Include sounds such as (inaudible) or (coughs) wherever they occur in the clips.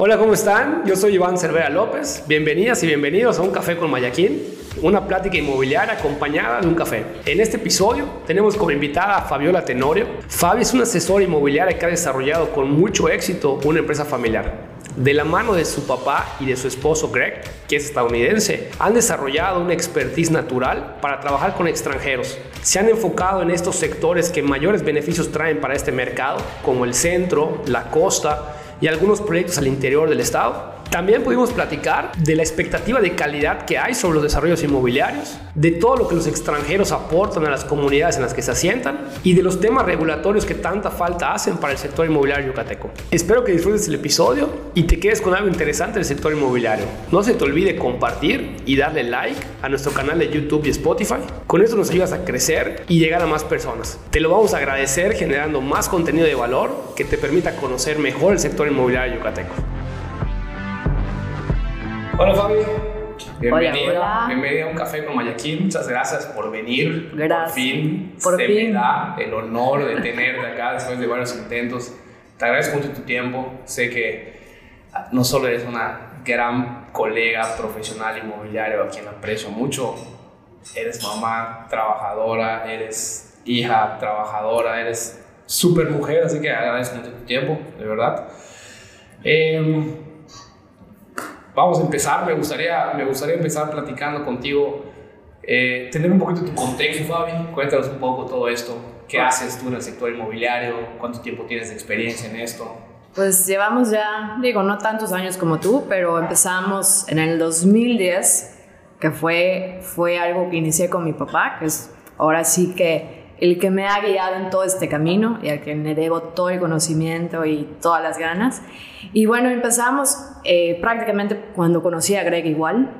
Hola, ¿cómo están? Yo soy Iván Cervera López. Bienvenidas y bienvenidos a Un Café con Mayaquín, una plática inmobiliaria acompañada de un café. En este episodio tenemos como invitada a Fabiola Tenorio. Fabi es una asesora inmobiliaria que ha desarrollado con mucho éxito una empresa familiar. De la mano de su papá y de su esposo Greg, que es estadounidense, han desarrollado una expertise natural para trabajar con extranjeros. Se han enfocado en estos sectores que mayores beneficios traen para este mercado, como el centro, la costa, y algunos proyectos al interior del estado. También pudimos platicar de la expectativa de calidad que hay sobre los desarrollos inmobiliarios, de todo lo que los extranjeros aportan a las comunidades en las que se asientan y de los temas regulatorios que tanta falta hacen para el sector inmobiliario yucateco. Espero que disfrutes el episodio y te quedes con algo interesante del sector inmobiliario. No se te olvide compartir y darle like a nuestro canal de YouTube y Spotify. Con esto nos ayudas a crecer y llegar a más personas. Te lo vamos a agradecer generando más contenido de valor que te permita conocer mejor el sector inmobiliario yucateco. Hola Fabi. Bienvenida, bienvenida a un café con Mayaquín. Muchas gracias por venir. Gracias. Por fin Por se fin. me da el honor de tenerte acá después de varios intentos. Te agradezco mucho tu tiempo. Sé que no solo eres una gran colega profesional inmobiliario a quien aprecio mucho, eres mamá trabajadora, eres hija trabajadora, eres súper mujer, así que agradezco mucho tu tiempo, de verdad. Em, vamos a empezar, me gustaría, me gustaría empezar platicando contigo, eh, tener un poquito tu contexto, Fabi, cuéntanos un poco todo esto, qué haces tú en el sector inmobiliario, cuánto tiempo tienes de experiencia en esto. Pues llevamos ya, digo, no tantos años como tú, pero empezamos en el 2010, que fue, fue algo que inicié con mi papá, que es ahora sí que el que me ha guiado en todo este camino y al que le debo todo el conocimiento y todas las ganas. Y bueno, empezamos eh, prácticamente cuando conocí a Greg igual,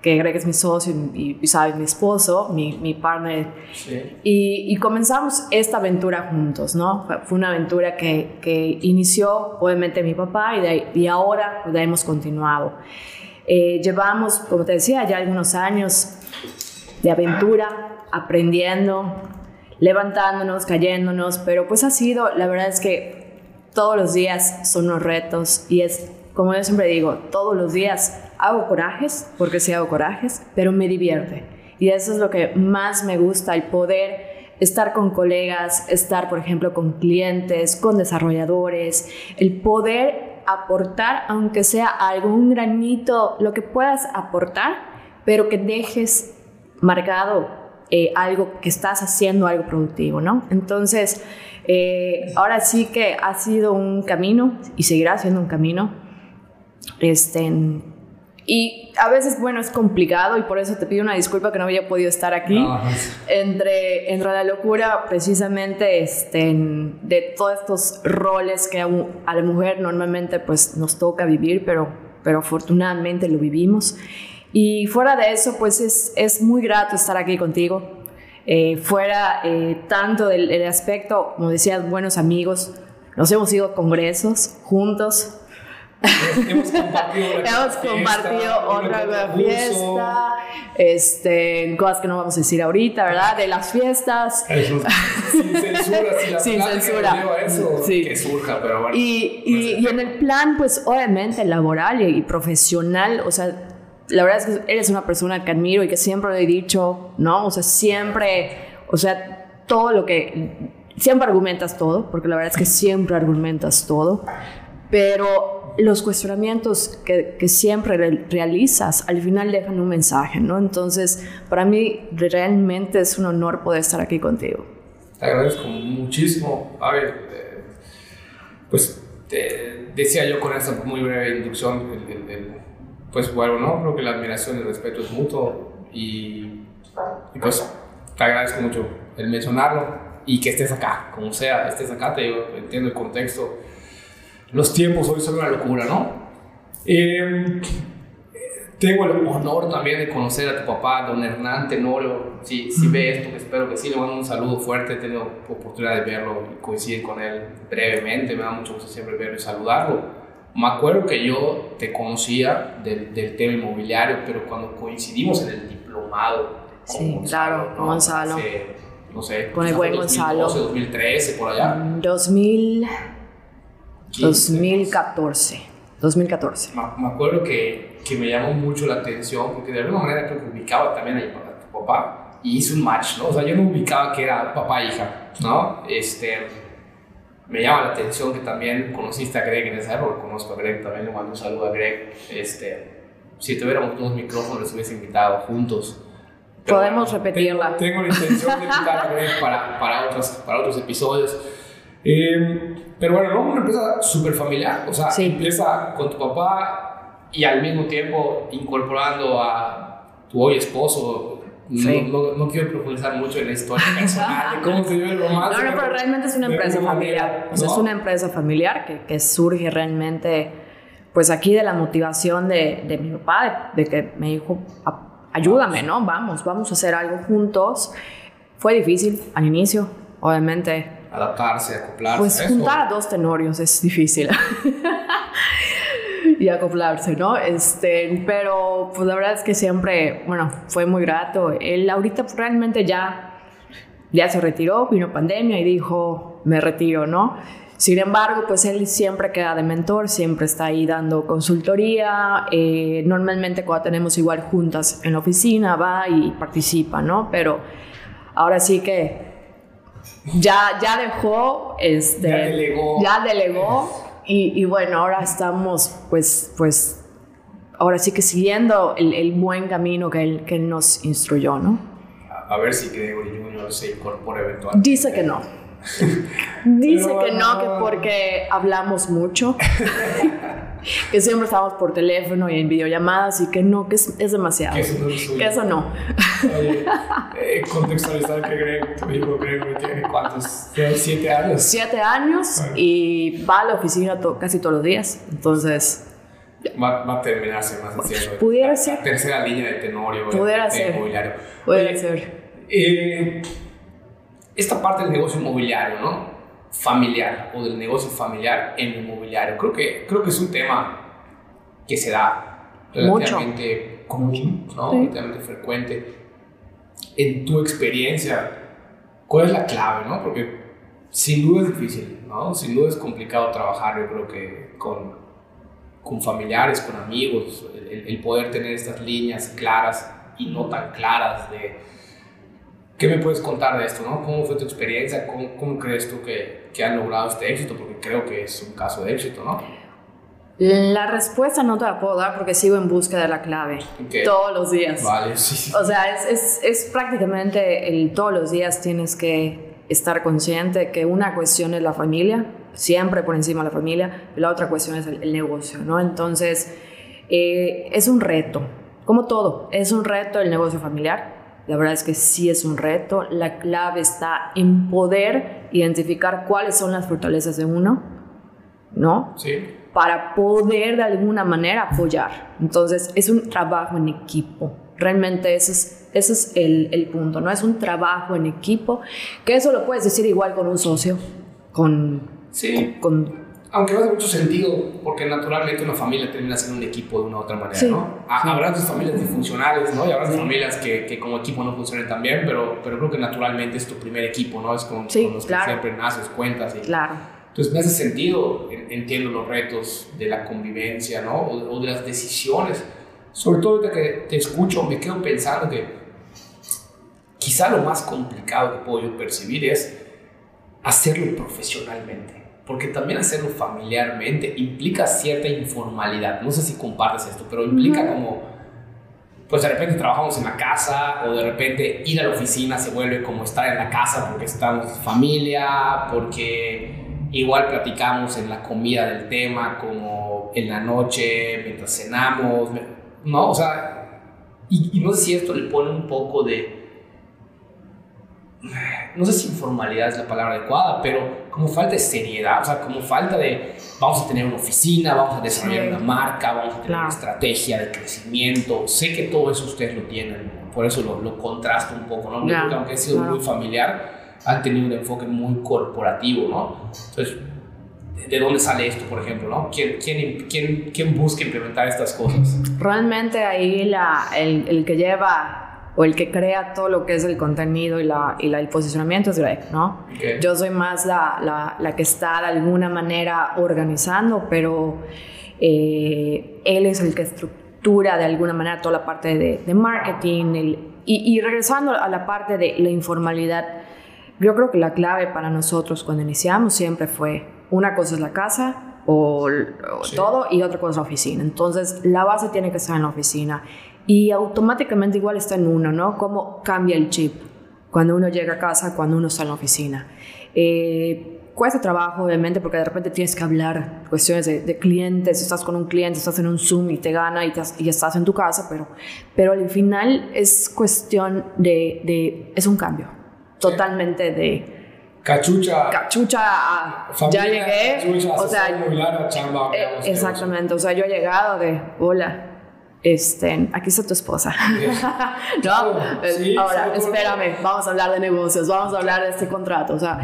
que Greg es mi socio y, y sabes, mi esposo, mi, mi partner Sí. Y, y comenzamos esta aventura juntos, ¿no? Fue- una aventura que, que inició obviamente mi papá y, de y ahora pues, la hemos continuado. Eh, llevamos, como te decía, ya algunos años de aventura, aprendiendo, levantándonos, cayéndonos, pero pues ha sido, la verdad es que todos los días son unos retos y es, como yo siempre digo, todos los días hago corajes, porque sí hago corajes, pero me divierte. Y eso es lo que más me gusta, el poder estar con colegas, estar, por ejemplo, con clientes, con desarrolladores, el poder aportar, aunque sea algún granito, lo que puedas aportar, pero que dejes marcado eh, algo que estás haciendo, algo productivo, ¿no? Entonces, eh, ahora sí que ha sido un camino y seguirá siendo un camino. Este, y a veces, bueno, es complicado y por eso te pido una disculpa que no había podido estar aquí. No, Entre, entre la locura, precisamente, este, de todos estos roles que a la mujer normalmente pues, nos toca vivir, pero, pero afortunadamente lo vivimos. Y fuera de eso, pues es, es muy grato estar aquí contigo. Eh, fuera eh, tanto del, del aspecto, como decías, buenos amigos, nos hemos ido a congresos juntos, Hemos (laughs) compartido, Hemos fiesta, compartido otra concurso. fiesta, este, cosas que no vamos a decir ahorita, ¿verdad? De las fiestas. Eso, sin censura, si la (laughs) Sin censura. eso, Sí. que surja, pero bueno. Y, y, y en el plan, pues obviamente laboral y, y profesional, o sea, la verdad es que eres una persona que admiro y que siempre lo he dicho, ¿no? O sea, siempre, o sea, todo lo que, siempre argumentas todo, porque la verdad es que siempre argumentas todo, pero los cuestionamientos que, que siempre re- realizas al final dejan un mensaje, ¿no? Entonces, para mí realmente es un honor poder estar aquí contigo. Te agradezco muchísimo. A ver, eh, pues te decía yo con esta muy breve inducción, el- el- el- pues bueno, ¿no? Creo que la admiración y el respeto es mutuo y, y pues te agradezco mucho el mencionarlo y que estés acá, como sea, estés acá, te digo, entiendo el contexto. Los tiempos hoy son una locura, ¿no? Eh, tengo el honor también de conocer a tu papá, don Hernán Tenorio. Si, si ve esto, que espero que sí, le mando un saludo fuerte. He tenido oportunidad de verlo y coincidir con él brevemente. Me da mucho gusto siempre verlo y saludarlo. Me acuerdo que yo te conocía del, del tema inmobiliario, pero cuando coincidimos en el diplomado. con Sí, claro, con Gonzalo. Hace, no sé, Con el buen 2012, Gonzalo. 2013, por allá. 2000, 15, 2014. 2014. Me, acuerdo que, que, me llamó mucho la atención porque de alguna manera creo que ubicaba también a, tu papá y hice un match, ¿no? O sea, yo no ubicaba que era papá e hija, ¿no? Este, me llama la atención que también conociste a Greg en esa época, conozco a Greg, también le mando un saludo a Greg. Este, si tuviéramos dos micrófonos, les hubiese invitado juntos. Podemos repetirla. Tengo, la intención de invitar a Greg para, para, otros, para otros episodios. Eh, pero bueno, ¿no? Una empresa súper familiar, o sea, empieza con tu papá y al mismo tiempo incorporando a tu hoy esposo. No, no, quiero profundizar mucho en la historia (laughs) personal de cómo se vive el romance. No, no, pero realmente es una empresa familiar. o sea, es una empresa familiar que, que, surge realmente, pues aquí de la motivación de, de mi papá, de, de, que me dijo, ayúdame, ¿no? Vamos, vamos a hacer algo juntos. Fue difícil al inicio, obviamente adaptarse, acoplarse. Pues juntar a dos tenorios es difícil. (laughs) y acoplarse, ¿no? Este, pero pues la verdad es que siempre, bueno, fue muy grato. Él ahorita pues, realmente ya, ya se retiró, vino pandemia y dijo, me retiro, ¿no? Sin embargo, pues él siempre queda de mentor, siempre está ahí dando consultoría. Eh, normalmente cuando tenemos igual juntas en la oficina va y participa, ¿no? Pero ahora sí que ya, ya dejó, este, ya delegó, ya delegó y, y, bueno, ahora estamos pues, pues, ahora sí que siguiendo el, el buen camino que él, que él nos instruyó, ¿no? A, ver si Gregory Junior se incorpora eventualmente. Dice que no. (laughs) Dice que no, que porque hablamos mucho, (laughs) que siempre estamos por teléfono y en videollamadas y que no, que es, es demasiado. Que eso no. que eso no. Oye, eh, contextualizar que Greg, tu hijo Greg tiene cuántos, siete años. Siete años y va a la oficina casi todos los días, entonces... Va, va, a terminarse más haciendo. Pudiera ser. Tercera línea de tenorio. Pudiera ser. Pudiera ser. Eh, esta parte del negocio inmobiliario, ¿no? Familiar o del negocio familiar en inmobiliario. Creo que, creo que es un tema que se da relativamente común, ¿no? Relativamente frecuente. En tu experiencia, ¿cuál es la clave, no? Porque sin duda es difícil, ¿no? Sin duda es complicado trabajar, yo creo que con, con familiares, con amigos, el poder tener estas líneas claras y no tan claras de ¿Qué me puedes contar de esto? ¿no? ¿Cómo fue tu experiencia? ¿Cómo, cómo crees tú que, que han logrado este éxito? Porque creo que es un caso de éxito, ¿no? La respuesta no te la puedo dar porque sigo en busca de la clave todos los días. Vale, sí. O sea, es, es, es, prácticamente el todos los días tienes que estar consciente que una cuestión es la familia, siempre por encima de la familia, y la otra cuestión es el, negocio, ¿no? Entonces, eh, es un reto, como todo, es un reto el negocio familiar la verdad es que sí es un reto. La clave está en poder identificar cuáles son las fortalezas de uno, ¿no? Sí. Para poder de alguna manera apoyar. Entonces, es un trabajo en equipo. Realmente ese es, ese es el, el punto, ¿no? Es un trabajo en equipo, que eso lo puedes decir igual con un socio, con, sí. con aunque no hace mucho sentido, porque naturalmente una familia termina siendo un equipo de una u otra manera, ¿no? Habrá sus familias disfuncionales, ¿no? Y habrá familias que, que, como equipo no funcionen tan bien, pero, pero creo que naturalmente es tu primer equipo, ¿no? Es con, con los que siempre naces, cuentas. Y, claro. Entonces me hace sentido, entiendo los retos de la convivencia, ¿no? O, o de las decisiones. Sobre todo ahorita que te escucho, me quedo pensando que quizá lo más complicado que puedo yo percibir es hacerlo profesionalmente porque también hacerlo familiarmente implica cierta informalidad. No sé si compartes esto, pero implica como, pues de repente trabajamos en la casa o de repente ir a la oficina se vuelve como estar en la casa porque estamos familia, porque igual platicamos en la comida del tema, como en la noche, mientras cenamos, ¿no? O sea, y, y no sé si esto le pone un poco de no sé si informalidad es la palabra adecuada, pero como falta de seriedad, o sea, como falta de, vamos a tener una oficina, vamos a desarrollar una marca, vamos a tener una estrategia de crecimiento. Sé que todo eso ustedes lo tienen, por eso lo, lo contrasto un poco, ¿no? Porque aunque ha sido muy familiar, han tenido un enfoque muy corporativo, ¿no? Entonces, ¿de dónde sale esto, por ejemplo, ¿no? ¿Quién, quién, quién, quién busca implementar estas cosas? Realmente ahí la, el, el que lleva o el que crea todo lo que es el contenido y, la, y la, el posicionamiento es Greg, ¿no? Yo soy más la, la, la, que está de alguna manera organizando, pero Eh, él es el que estructura de alguna manera toda la parte de, marketing. y, y, regresando a la parte de la informalidad, yo creo que la clave para nosotros cuando iniciamos siempre fue, una cosa es la casa o, todo y otra cosa es la oficina. Entonces, la base tiene que estar en la oficina y automáticamente igual está en uno, ¿no? Cómo cambia el chip cuando uno llega a casa, cuando uno está en la oficina. Eh, cuesta trabajo, obviamente, porque de repente tienes que hablar cuestiones de, clientes, estás con un cliente, estás en un Zoom y te gana y, y estás en tu casa, pero, pero al final es cuestión de, de es un cambio totalmente de... Cachucha. Cachucha, ya llegué. o sea, chamba, eh, exactamente, o sea, yo he llegado de, hola, este, aquí está tu esposa. (laughs) no, eh, ahora, espérame, vamos a hablar de negocios, vamos a hablar de este contrato, o sea.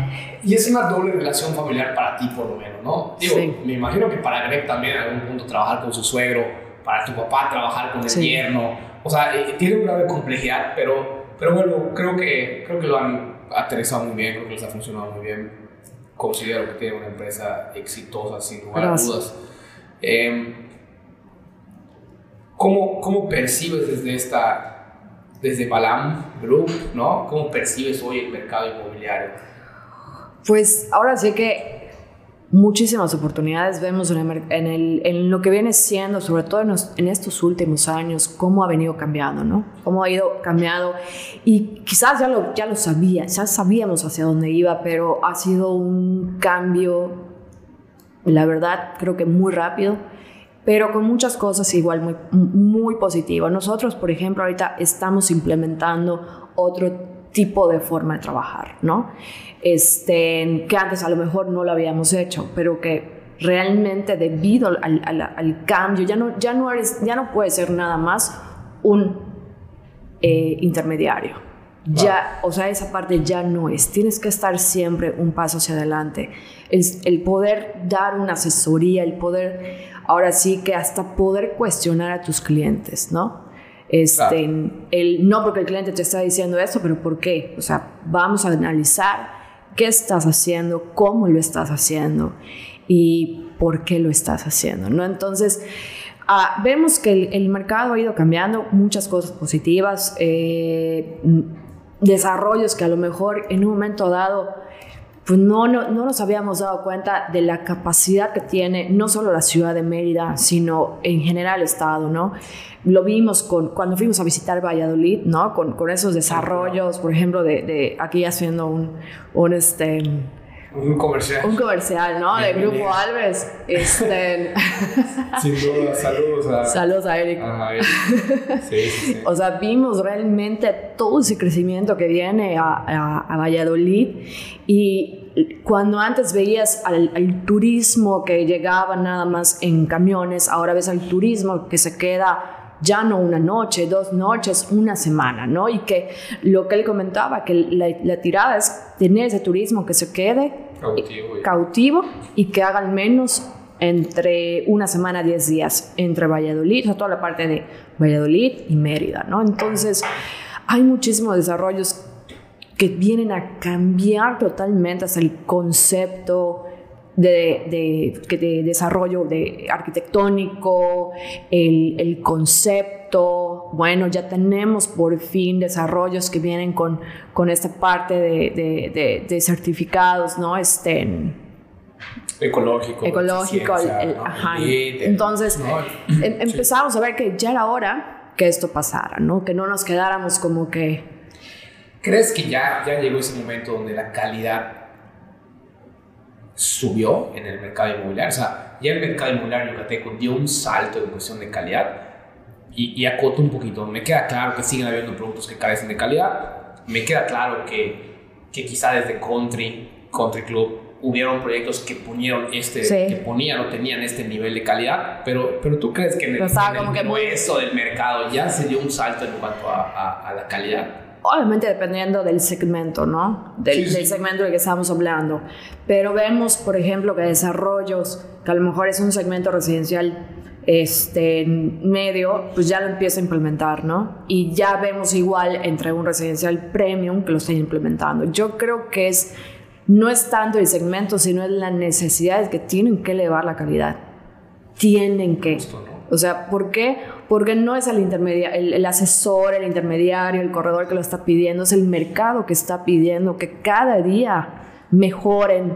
Y es una doble relación familiar para ti, por lo menos, ¿no? Digo, me imagino que para Greg también en algún punto trabajar con su suegro, para tu papá trabajar con el yerno, o sea, eh, tiene un grado de complejidad, pero, pero bueno, creo que, creo que lo han aterrizado muy bien, creo que les ha funcionado muy bien. Considero que tiene una empresa exitosa, sin lugar a dudas. Eh, ¿Cómo, cómo percibes desde esta, desde Balam Group, ¿no? ¿Cómo percibes hoy el mercado inmobiliario? Pues ahora sí que muchísimas oportunidades vemos en, el, en, lo que viene siendo, sobre todo en, estos últimos años, cómo ha venido cambiando, ¿no? Cómo ha ido cambiando. Y quizás ya lo, ya lo sabía, ya sabíamos hacia dónde iba, pero ha sido un cambio, la verdad, creo que muy rápido pero con muchas cosas igual muy, muy positivas. Nosotros, por ejemplo, ahorita estamos implementando otro tipo de forma de trabajar, ¿no? Este, que antes a lo mejor no lo habíamos hecho, pero que realmente debido al, al, cambio ya no, ya, no eres, ya no puede ser nada más un eh, intermediario. Ya, o sea, esa parte ya no es. Tienes que estar siempre un paso hacia adelante. El, el poder dar una asesoría, el poder ahora sí que hasta poder cuestionar a tus clientes, ¿no? Este, el, no porque el cliente te está diciendo eso, pero ¿por qué? O sea, vamos a analizar qué estás haciendo, cómo lo estás haciendo y por qué lo estás haciendo, ¿no? Entonces, ah, vemos que el, mercado ha ido cambiando, muchas cosas positivas, eh, desarrollos que a lo mejor en un momento dado pues no, no, no, nos habíamos dado cuenta de la capacidad que tiene no solo la ciudad de Mérida, sino en general el Estado, ¿no? Lo vimos con, cuando fuimos a visitar Valladolid, ¿no? Con, con esos desarrollos, por ejemplo, de, de aquí haciendo un, un este, un comercial. Un comercial, ¿no? De Grupo Alves. Este... (laughs) Sin duda, saludos a... Saludos a Eric. Sí, sí, sí. O sea, vimos realmente todo ese crecimiento que viene a, a, Valladolid y cuando antes veías al, al, turismo que llegaba nada más en camiones, ahora ves al turismo que se queda ya no una noche, dos noches, una semana, ¿no? Y que lo que él comentaba, que la, tirada es tener ese turismo que se quede cautivo, y que haga al menos entre una semana, diez días entre Valladolid, o sea, toda la parte de Valladolid y Mérida, ¿no? Entonces, hay muchísimos desarrollos que vienen a cambiar totalmente hasta el concepto de, de, desarrollo de arquitectónico, el, el, concepto. Bueno, ya tenemos por fin desarrollos que vienen con, con esta parte de, de certificados, ¿no? Este, ecológico. Ecológico, ajá. Entonces, em, empezamos a ver que ya era hora que esto pasara, ¿no? Que no nos quedáramos como que... ¿Crees que ya, ya llegó ese momento donde la calidad subió en el mercado inmobiliario. O sea, ya el mercado inmobiliario yucateco dio un salto en cuestión de calidad y, y acoto un poquito. Me queda claro que siguen habiendo productos que carecen de calidad. Me queda claro que, que quizá desde Country, Country Club, hubieron proyectos que ponieron este, que ponían o tenían este nivel de calidad, pero, pero tú crees que en el, en del mercado ya se dio un salto en cuanto a, a la calidad? Obviamente dependiendo del segmento, ¿no? Del, segmento del que estamos hablando. Pero vemos, por ejemplo, que desarrollos, que a lo mejor es un segmento residencial este, medio, pues ya lo empieza a implementar, ¿no? Y ya vemos igual entre un residencial premium que lo está implementando. Yo creo que es, no es tanto el segmento, sino es la necesidad de que tienen que elevar la calidad. tienen que. O sea, ¿por qué? Porque no es el, el, asesor, el intermediario, el corredor que lo está pidiendo, es el mercado que está pidiendo que cada día mejoren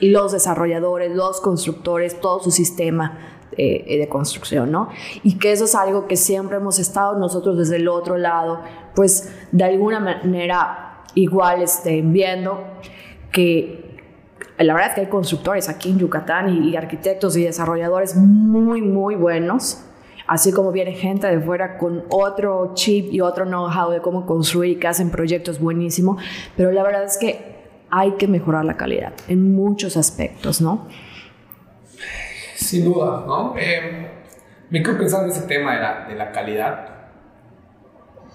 los desarrolladores, los constructores, todo su sistema eh, de construcción, ¿no? Y que eso es algo que siempre hemos estado nosotros desde el otro lado, pues de alguna manera igual estén viendo que la verdad es que hay constructores aquí en Yucatán y, y arquitectos y desarrolladores muy, muy buenos así como viene gente de fuera con otro chip y otro know-how de cómo construir y que hacen proyectos buenísimos, pero la verdad es que hay que mejorar la calidad en muchos aspectos, ¿no? Sin duda, ¿no? Eh, me quedo pensando en ese tema de la, de la calidad,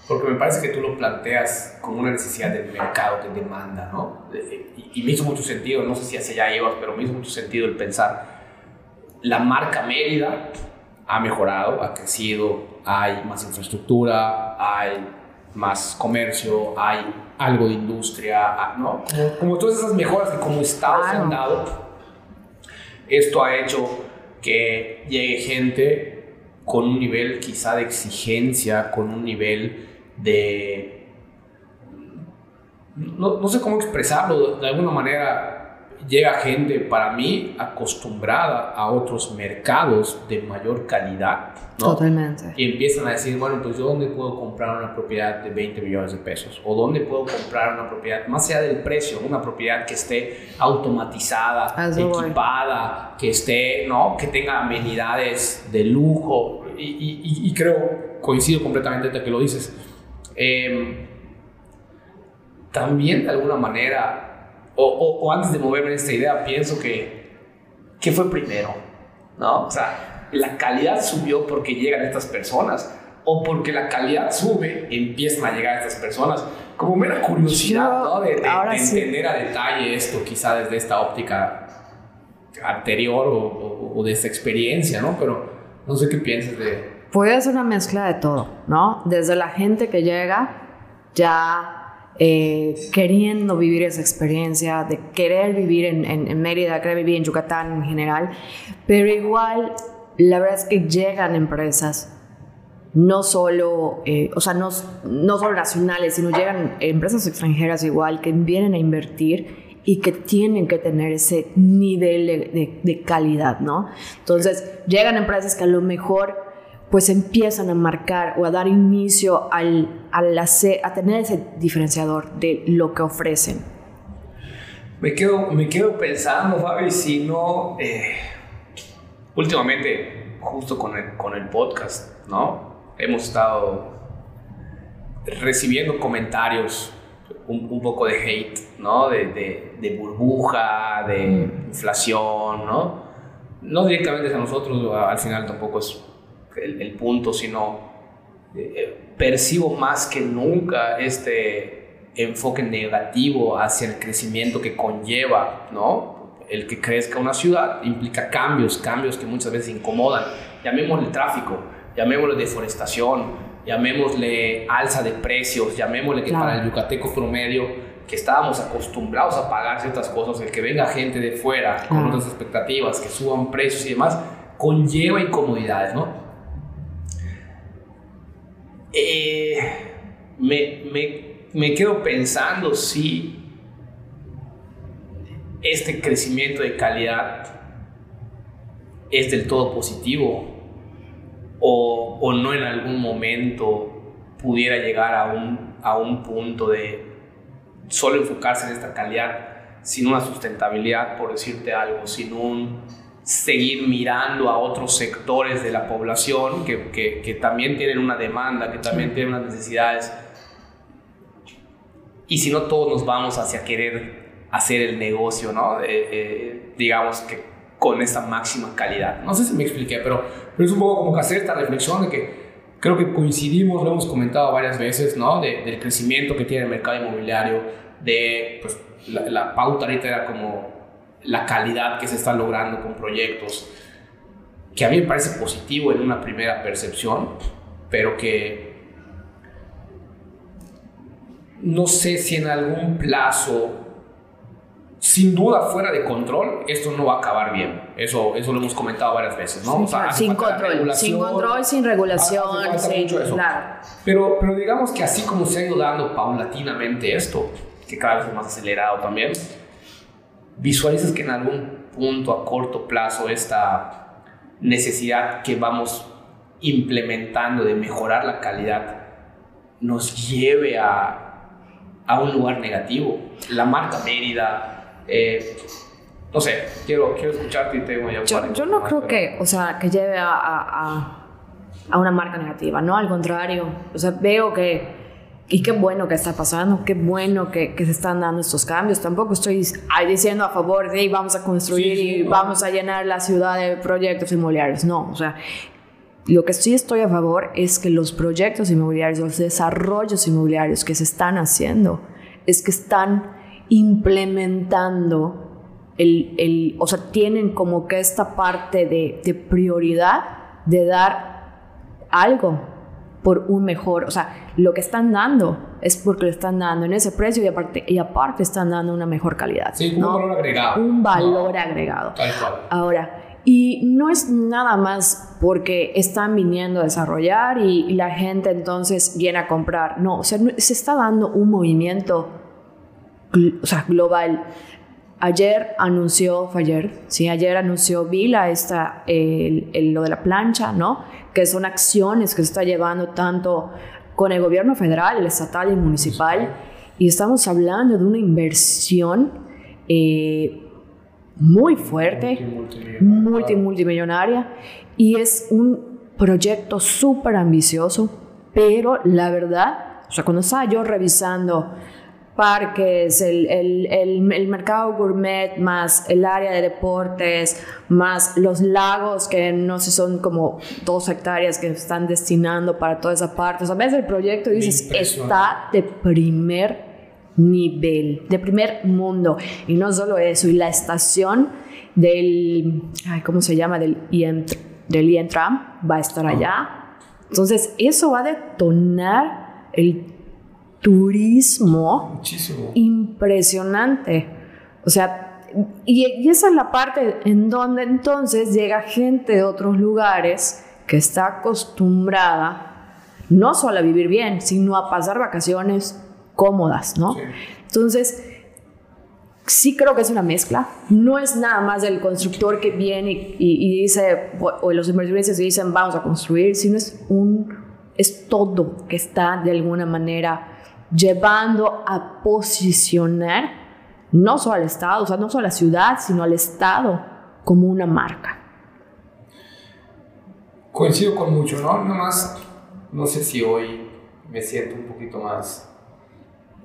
porque me parece que tú lo planteas como una necesidad del mercado que demanda, ¿no? Y, y me hizo mucho sentido, no sé si hacia allá ibas, pero me hizo mucho sentido el pensar, la marca Mérida ha mejorado, ha crecido, hay más infraestructura, hay más comercio, hay algo de industria, ah, ¿no? Como, todas esas mejoras que como Estado se han dado, esto ha hecho que llegue gente con un nivel quizá de exigencia, con un nivel de... No, no sé cómo expresarlo, de alguna manera llega gente para mí acostumbrada a otros mercados de mayor calidad. ¿no? Totalmente. Y empiezan a decir, bueno, pues yo dónde puedo comprar una propiedad de 20 millones de pesos? ¿O dónde puedo comprar una propiedad, más allá del precio, una propiedad que esté automatizada, equipada, que esté, ¿no? Que tenga amenidades de lujo. Y, y, y creo, coincido completamente de que lo dices. Eh, también de alguna manera o, o, antes de moverme en esta idea, pienso que, ¿qué fue primero? ¿No? O sea, la calidad subió porque llegan estas personas o porque la calidad sube, empiezan a llegar estas personas. Como mera curiosidad, ¿no? De, entender a detalle esto, quizá desde esta óptica anterior o, o, de esta experiencia, ¿no? Pero no sé qué piensas de... Puede ser una mezcla de todo, ¿no? Desde la gente que llega ya eh, queriendo vivir esa experiencia, de querer vivir en, en, Mérida, querer vivir en Yucatán en general, pero igual la verdad es que llegan empresas, no solo, eh, o sea, no, no solo nacionales, sino llegan empresas extranjeras igual que vienen a invertir y que tienen que tener ese nivel de, de calidad, ¿no? Entonces, llegan empresas que a lo mejor pues empiezan a marcar o a dar inicio al, al a tener ese diferenciador de lo que ofrecen. Me quedo, me quedo pensando, Fabi, si no, eh, últimamente, justo con el, con el podcast, ¿no? Hemos estado recibiendo comentarios un, un poco de hate, ¿no? De, de, de burbuja, de inflación, ¿no? No directamente a nosotros, al final tampoco es el, punto, sino eh, percibo más que nunca este enfoque negativo hacia el crecimiento que conlleva, ¿no? El que crezca una ciudad implica cambios, cambios que muchas veces incomodan. Llamémosle tráfico, llamémosle deforestación, llamémosle alza de precios, llamémosle que para el yucateco promedio que estábamos acostumbrados a pagar ciertas cosas, el que venga gente de fuera con otras expectativas, que suban precios y demás, conlleva incomodidades, ¿no? Eh, me, me, me quedo pensando si este crecimiento de calidad es del todo positivo o, o, no en algún momento pudiera llegar a un, a un punto de solo enfocarse en esta calidad sin una sustentabilidad, por decirte algo, sin un seguir mirando a otros sectores de la población que, que, también tienen una demanda, que también tienen unas necesidades. Y si no, todos nos vamos hacia querer hacer el negocio, ¿no? Eh, digamos que con esa máxima calidad. No sé si me expliqué, pero, pero es un poco como que hacer esta reflexión de que creo que coincidimos, lo hemos comentado varias veces, ¿no? del crecimiento que tiene el mercado inmobiliario, de pues, la, la pauta ahorita era como la calidad que se está logrando con proyectos, que a mí me parece positivo en una primera percepción, pero que no sé si en algún plazo sin duda fuera de control, esto no va a acabar bien. Eso, eso lo hemos comentado varias veces, ¿no? sin control, sin control, sin regulación, claro. Pero, pero digamos que así como se ha ido dando paulatinamente esto, que cada vez es más acelerado también, visualizas que en algún punto a corto plazo esta necesidad que vamos implementando de mejorar la calidad nos lleve a, a un lugar negativo. La marca Mérida, eh, no sé, quiero, quiero escucharte y tengo ya Yo, yo no creo que, o sea, que lleve a, a, a, una marca negativa, ¿no? Al contrario, o sea, veo que, y qué bueno que está pasando, qué bueno que, que se están dando estos cambios. Tampoco estoy diciendo a favor de vamos a construir y vamos a llenar la ciudad de proyectos inmobiliarios. No, o sea, lo que sí estoy a favor es que los proyectos inmobiliarios, los desarrollos inmobiliarios que se están haciendo, es que están implementando el, el, o sea, tienen como que esta parte de, de, prioridad de dar algo por un mejor, o sea, lo que están dando es porque lo están dando en ese precio y aparte, y aparte están dando una mejor calidad. Sí, un valor agregado. Un valor agregado. Ahora, y no es nada más porque están viniendo a desarrollar y, y la gente entonces viene a comprar, no, o sea, se está dando un movimiento o sea, global. Ayer anunció, ayer, sí, ayer anunció Vila esta, el, lo de la plancha, ¿no? Que son acciones que se está llevando tanto con el gobierno federal, el estatal y el municipal. Y estamos hablando de una inversión eh, muy fuerte, multi, multimillonaria. Y es un proyecto súper ambicioso, pero la verdad, o sea, cuando estaba yo revisando parques, el, el, el, mercado gourmet, más el área de deportes, más los lagos que no sé, son como dos hectáreas que están destinando para toda esa parte. O sea, ves el proyecto y dices, está de primer nivel, de primer mundo. Y no solo eso, y la estación del, ay, ¿cómo se llama? Del IEM, del IENTRAM va a estar allá. Entonces, eso va a detonar el turismo impresionante. O sea, y, esa es la parte en donde entonces llega gente de otros lugares que está acostumbrada no solo a vivir bien, sino a pasar vacaciones cómodas, ¿no? Entonces, sí creo que es una mezcla. No es nada más del constructor que viene y, y dice, o los inversionistas dicen, vamos a construir, sino es un, es todo que está de alguna manera llevando a posicionar no solo al Estado, o sea, no solo a la ciudad, sino al Estado como una marca. Coincido con mucho, ¿no? Nada más, no sé si hoy me siento un poquito más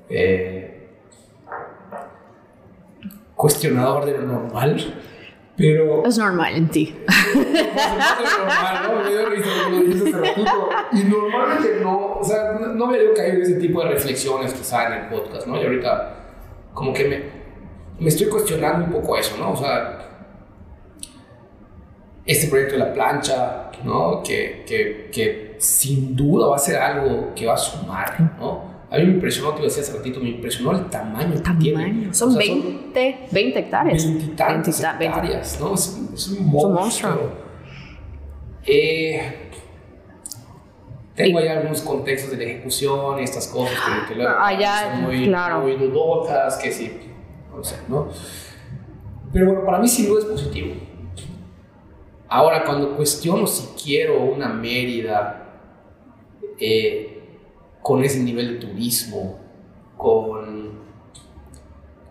eh, cuestionador de lo normal pero... Es normal en ti. Y normalmente no, o sea, no, me dio caído ese tipo de reflexiones que salen en el podcast, ¿no? Y ahorita como que me, me estoy cuestionando un poco eso, ¿no? O sea, este proyecto de la plancha, ¿no? Que, que, que sin duda va a ser algo que va a sumar, ¿no? A mí me impresionó, te lo decía hace ratito, me impresionó el tamaño, que tiene. Son, 20, 20 hectáreas. 20 tantas hectáreas, ¿no? Es, es, un monstruo. Eh, tengo ahí algunos contextos de la ejecución estas cosas que, que Allá, son muy, claro. muy dudosas, que sí, no sé, ¿no? Pero bueno, para mí sin duda es positivo. Ahora, cuando cuestiono si quiero una Mérida, eh, con ese nivel de turismo, con,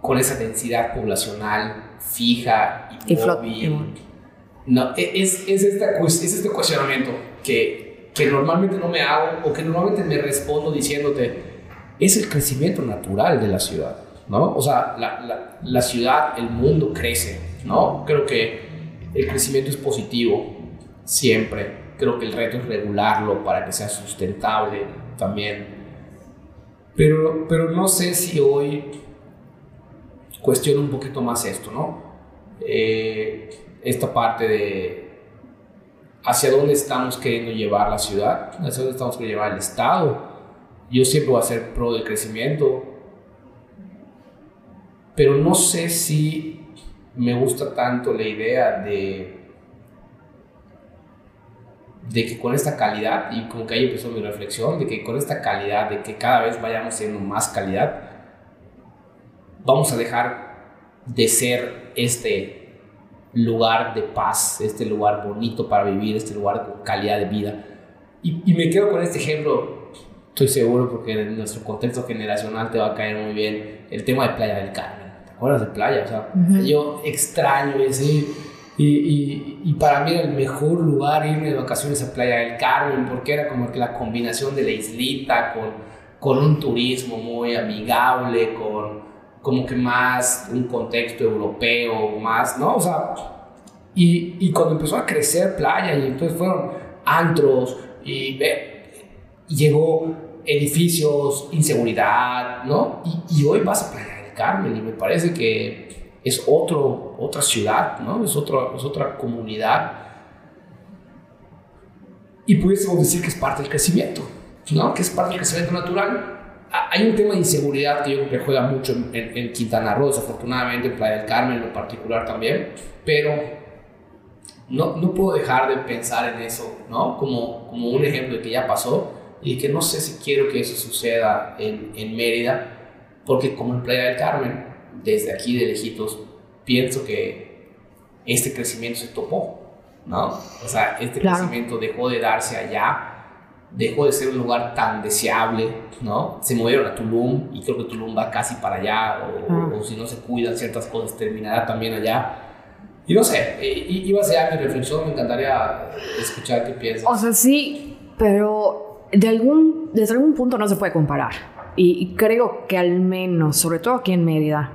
con esa densidad poblacional fija y, móvil. No, e, es, es, esta, es este cuestionamiento que, que normalmente no me hago o que normalmente me respondo diciéndote, es el crecimiento natural de la ciudad, ¿no? O sea, la, la, la ciudad, el mundo crece, ¿no? Creo que el crecimiento es positivo siempre. Creo que el reto es regularlo para que sea sustentable también. Pero, pero no sé si hoy cuestiono un poquito más esto, ¿no? Eh, esta parte de hacia dónde estamos queriendo llevar la ciudad, hacia dónde estamos queriendo llevar el Estado. Yo siempre voy a ser pro del crecimiento, pero no sé si me gusta tanto la idea de de que con esta calidad, y como que ahí empezó mi reflexión, de que con esta calidad, de que cada vez vayamos teniendo más calidad, vamos a dejar de ser este lugar de paz, este lugar bonito para vivir, este lugar con calidad de vida. Y, y me quedo con este ejemplo, estoy seguro porque en nuestro contexto generacional te va a caer muy bien el tema de Playa del Carmen. ¿Te acuerdas de playa? O sea, yo extraño ese y, y, para mí era el mejor lugar irme de vacaciones a Playa del Carmen, porque era como que la combinación de la islita con, con un turismo muy amigable, con como que más un contexto europeo, más, ¿no? O sea, y, y cuando empezó a crecer Playa y entonces fueron antros y, y llegó edificios, inseguridad, ¿no? Y, y hoy vas a Playa del Carmen y me parece que es otro, otra ciudad, ¿no? es, otro, es otra comunidad. Y pudiésemos decir que es parte del crecimiento, ¿no? que es parte del crecimiento natural. Hay un tema de inseguridad que yo creo que juega mucho en, Quintana Roo, desafortunadamente en Playa del Carmen en particular también, pero no, no puedo dejar de pensar en eso, ¿no? Como, como un ejemplo de que ya pasó y que no sé si quiero que eso suceda en, en Mérida, porque como en Playa del Carmen, desde aquí de lejitos, pienso que este crecimiento se topó, ¿no? O sea, este crecimiento dejó de darse allá, dejó de ser un lugar tan deseable, ¿no? Se movieron a Tulum y creo que Tulum va casi para allá, o, ah. si no se cuidan ciertas cosas, terminará también allá. Y no sé, iba a ser mi reflexión, me encantaría escuchar qué piensas. O sea, sí, pero de algún, desde algún punto no se puede comparar. y creo que al menos, sobre todo aquí en Mérida,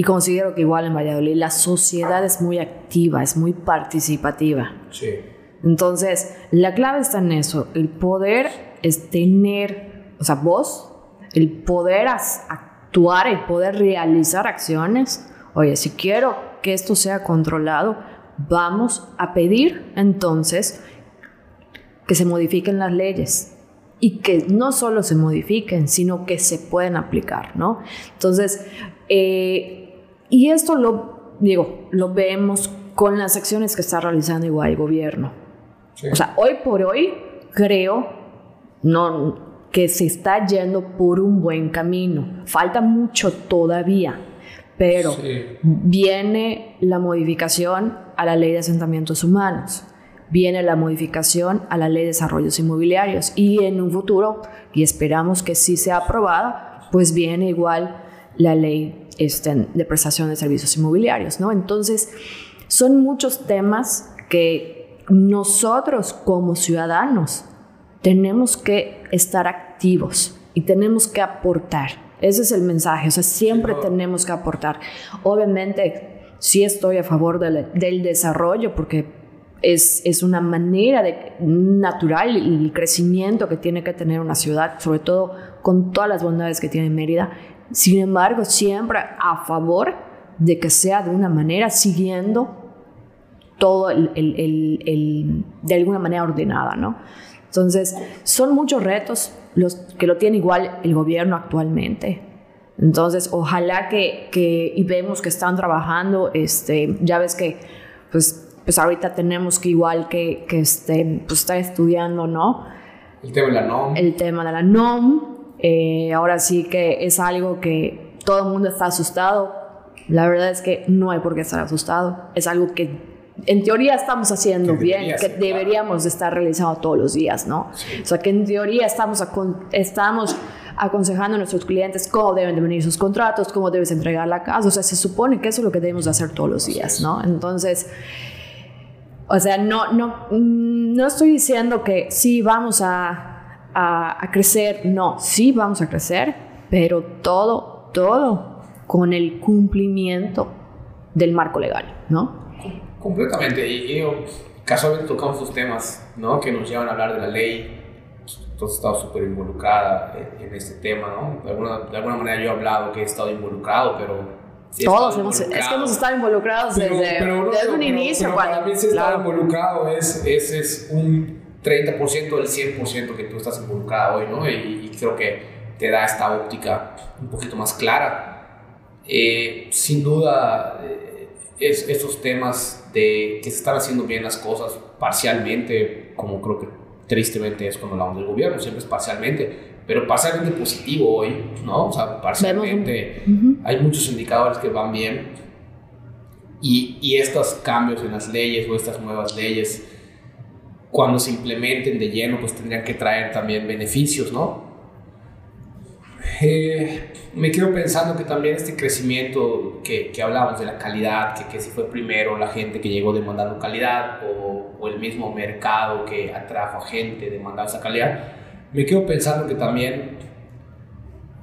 y considero que igual en Valladolid la sociedad es muy activa, es muy participativa. Sí. Entonces, la clave está en eso. El poder es tener, o sea, vos, el poder actuar, el poder realizar acciones. Oye, si quiero que esto sea controlado, vamos a pedir entonces que se modifiquen las leyes y que no solo se modifiquen, sino que se pueden aplicar, ¿no? Entonces, eh, y esto lo, digo, lo vemos con las acciones que está realizando igual el gobierno. O sea, hoy por hoy creo no, que se está yendo por un buen camino. Falta mucho todavía, pero viene la modificación a la ley de asentamientos humanos, viene la modificación a la ley de desarrollos inmobiliarios y en un futuro, y esperamos que sí sea aprobada, pues viene igual la ley este, de prestación de servicios inmobiliarios, ¿no? Entonces, son muchos temas que nosotros como ciudadanos tenemos que estar activos y tenemos que aportar. Ese es el mensaje, o sea, siempre tenemos que aportar. Obviamente, sí estoy a favor del, del desarrollo porque es, es, una manera de, natural y el crecimiento que tiene que tener una ciudad, sobre todo con todas las bondades que tiene Mérida, sin embargo, siempre a favor de que sea de una manera siguiendo todo el, el, de alguna manera ordenada, ¿no? Entonces, son muchos retos los que lo tiene igual el gobierno actualmente. Entonces, ojalá que, que y vemos que están trabajando, este, ya ves que, pues, pues ahorita tenemos que igual que, que este, pues estar estudiando, ¿no? El tema de la NOM. El tema de la NOM, eh, ahora sí que es algo que todo el mundo está asustado. La verdad es que no hay por qué estar asustado. Es algo que en teoría estamos haciendo bien, que deberíamos de estar realizando todos los días, ¿no? O sea, que en teoría estamos, estamos aconsejando a nuestros clientes cómo deben de venir sus contratos, cómo debes entregar la casa. O sea, se supone que eso es lo que debemos de hacer todos los días, ¿no? Entonces, o sea, no, no, no estoy diciendo que sí vamos a a, crecer, no, sí vamos a crecer, pero todo, todo con el cumplimiento del marco legal, ¿no? Completamente, y, casualmente tocamos esos temas, ¿no? Que nos llevan a hablar de la ley, tú has estado súper involucrada en, este tema, ¿no? De alguna, de alguna manera yo he hablado que he estado involucrado, pero todos hemos, es que hemos estado involucrados desde, desde un inicio. para mí, si estar involucrado es, es, es un 30% del 100% que tú estás involucrado hoy, ¿no? Y, creo que te da esta óptica un poquito más clara. Eh, sin duda, eh, es, estos temas de que se están haciendo bien las cosas parcialmente, como creo que tristemente es cuando hablamos del gobierno, siempre es parcialmente, pero parcialmente positivo hoy, ¿no? O sea, parcialmente hay muchos indicadores que van bien y, y estos cambios en las leyes o estas nuevas leyes, cuando se implementen de lleno, pues tendrían que traer también beneficios, ¿no? Eh, me quedo pensando que también este crecimiento que, que hablamos de la calidad, que, que, si fue primero la gente que llegó demandando calidad o, o, el mismo mercado que atrajo a gente demandando esa calidad, me quedo pensando que también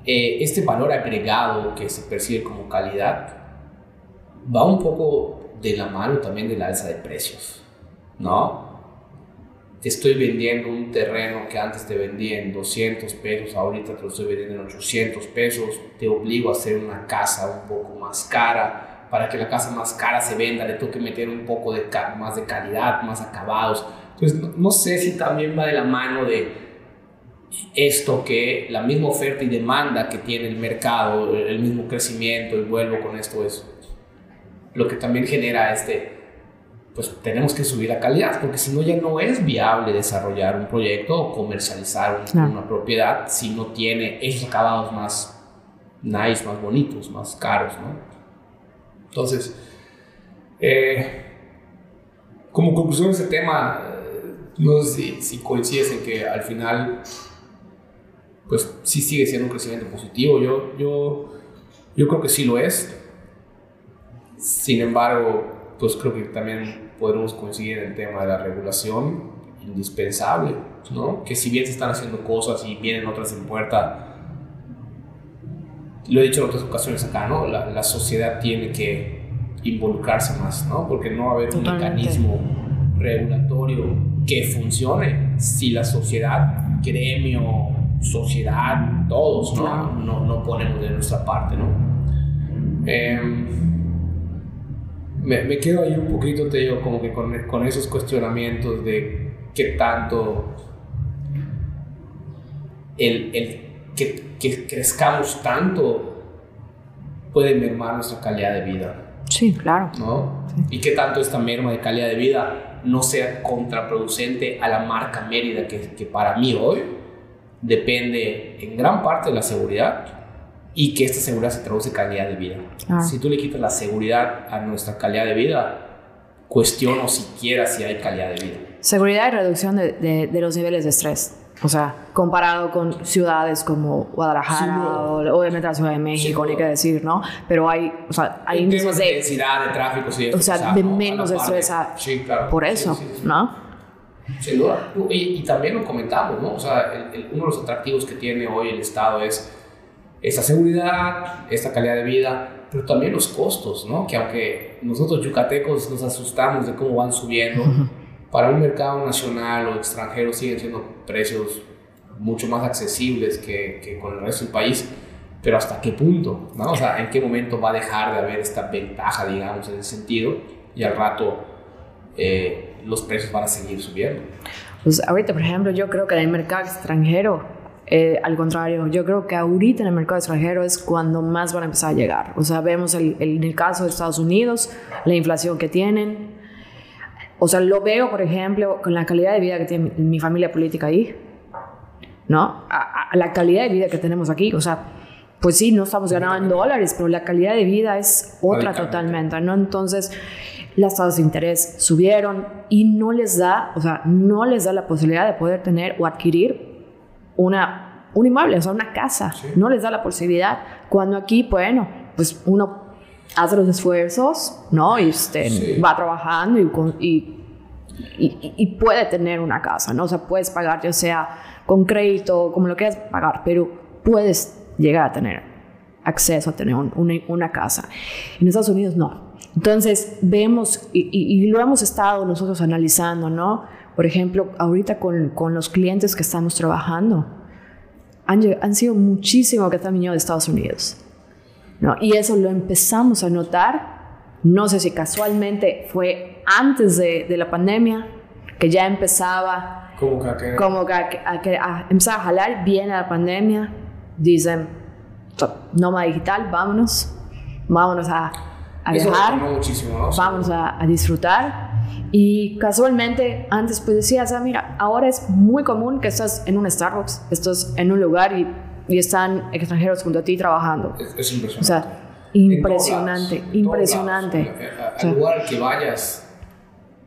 eh, este valor agregado que se percibe como calidad va un poco de la mano también de la alza de precios, ¿no? Estoy vendiendo un terreno que antes te vendía en 200 pesos, ahorita te lo estoy vendiendo en 800 pesos, te obligo a hacer una casa un poco más cara, para que la casa más cara se venda, le tengo que meter un poco de más de calidad, más acabados. Entonces, no, no sé si también va de la mano de esto que la misma oferta y demanda que tiene el mercado, el mismo crecimiento, y vuelvo con esto, es lo que también genera este pues tenemos que subir la calidad, porque si no ya no es viable desarrollar un proyecto o comercializar una propiedad si no tiene esos acabados más nice, más bonitos, más caros, ¿no? Entonces, eh, como conclusión de ese tema, eh, no sé si, si coincides en que al final, pues sí sigue siendo un crecimiento positivo, yo, yo, yo creo que sí lo es, sin embargo, pues creo que también podemos coincidir en el tema de la regulación indispensable, ¿no? Que si bien se están haciendo cosas y vienen otras en puerta, lo he dicho en otras ocasiones acá, ¿no? La, la sociedad tiene que involucrarse más, ¿no? Porque no va a haber un mecanismo regulatorio que funcione si la sociedad, gremio, sociedad, todos, ¿no? No, no ponemos de nuestra parte, ¿no? Eh, me, me, quedo ahí un poquito, te digo, como que con, con esos cuestionamientos de qué tanto el, el que, que, crezcamos tanto puede mermar nuestra calidad de vida. Sí, claro. ¿no? Sí. Y qué tanto esta merma de calidad de vida no sea contraproducente a la marca Mérida, que, que para mí hoy depende en gran parte de la seguridad y que esta seguridad se traduce en calidad de vida. Ah. Si tú le quitas la seguridad a nuestra calidad de vida, cuestiono siquiera si hay calidad de vida. Seguridad y reducción de, de, de los niveles de estrés. O sea, comparado con ciudades como Guadalajara sí, no. o obviamente la Ciudad de México, sí, no. ni que decir, ¿no? Pero hay, o sea, hay índices de, de densidad, de tráfico, sí. O sea, de menos ¿no? estrés sí, claro. por eso, ¿no? Sin duda. Y, y, también lo comentamos, ¿no? O sea, el, el, uno de los atractivos que tiene hoy el Estado es esta seguridad, esta calidad de vida, pero también los costos, ¿no? Que aunque nosotros yucatecos nos asustamos de cómo van subiendo, para un mercado nacional o extranjero siguen siendo precios mucho más accesibles que, que con el resto del país, pero hasta qué punto, ¿no? O sea, en qué momento va a dejar de haber esta ventaja, digamos, en ese sentido, y al rato eh, los precios van a seguir subiendo. Pues ahorita, por ejemplo, yo creo que en el mercado extranjero eh, al contrario, yo creo que ahorita en el mercado extranjero es cuando más van a empezar a llegar. O sea, vemos el, el, en el caso de Estados Unidos, la inflación que tienen. O sea, lo veo, por ejemplo, con la calidad de vida que tiene mi, mi familia política ahí, ¿no? A, a, la calidad de vida que tenemos aquí. O sea, pues sí, no estamos ganando en dólares, pero la calidad de vida es otra totalmente, ¿no? Entonces, las tasas de interés subieron y no les da, o sea, no les da la posibilidad de poder tener o adquirir una, un inmueble, o sea, una casa. Sí. No les da la posibilidad. Cuando aquí, bueno, pues uno hace los esfuerzos, ¿no? Y este, sí. va trabajando y, y, y, y, puede tener una casa, ¿no? O sea, puedes pagar ya sea con crédito, como lo quieras pagar, pero puedes llegar a tener acceso a tener un, una, una, casa. En Estados Unidos no. Entonces vemos y, y, lo hemos estado nosotros analizando, ¿no? Por ejemplo, ahorita con, con los clientes que estamos trabajando, han, han sido muchísimo que están viniendo de Estados Unidos. ¿no? Y eso lo empezamos a notar, no sé si casualmente fue antes de, de la pandemia, que ya empezaba como que, a, que, como que, a, a, a a jalar, viene la pandemia, dicen, nómada digital, vámonos, vámonos a, a viajar, muchísimo, ¿no? Vámonos a, a disfrutar. Y casualmente, antes pues decías, ah, mira, ahora es muy común que estás en un Starbucks, estás en un lugar y, y están extranjeros junto a ti trabajando. Es, es O impresionante. sea, impresionante, lados, impresionante. O sea, Al lugar al que vayas,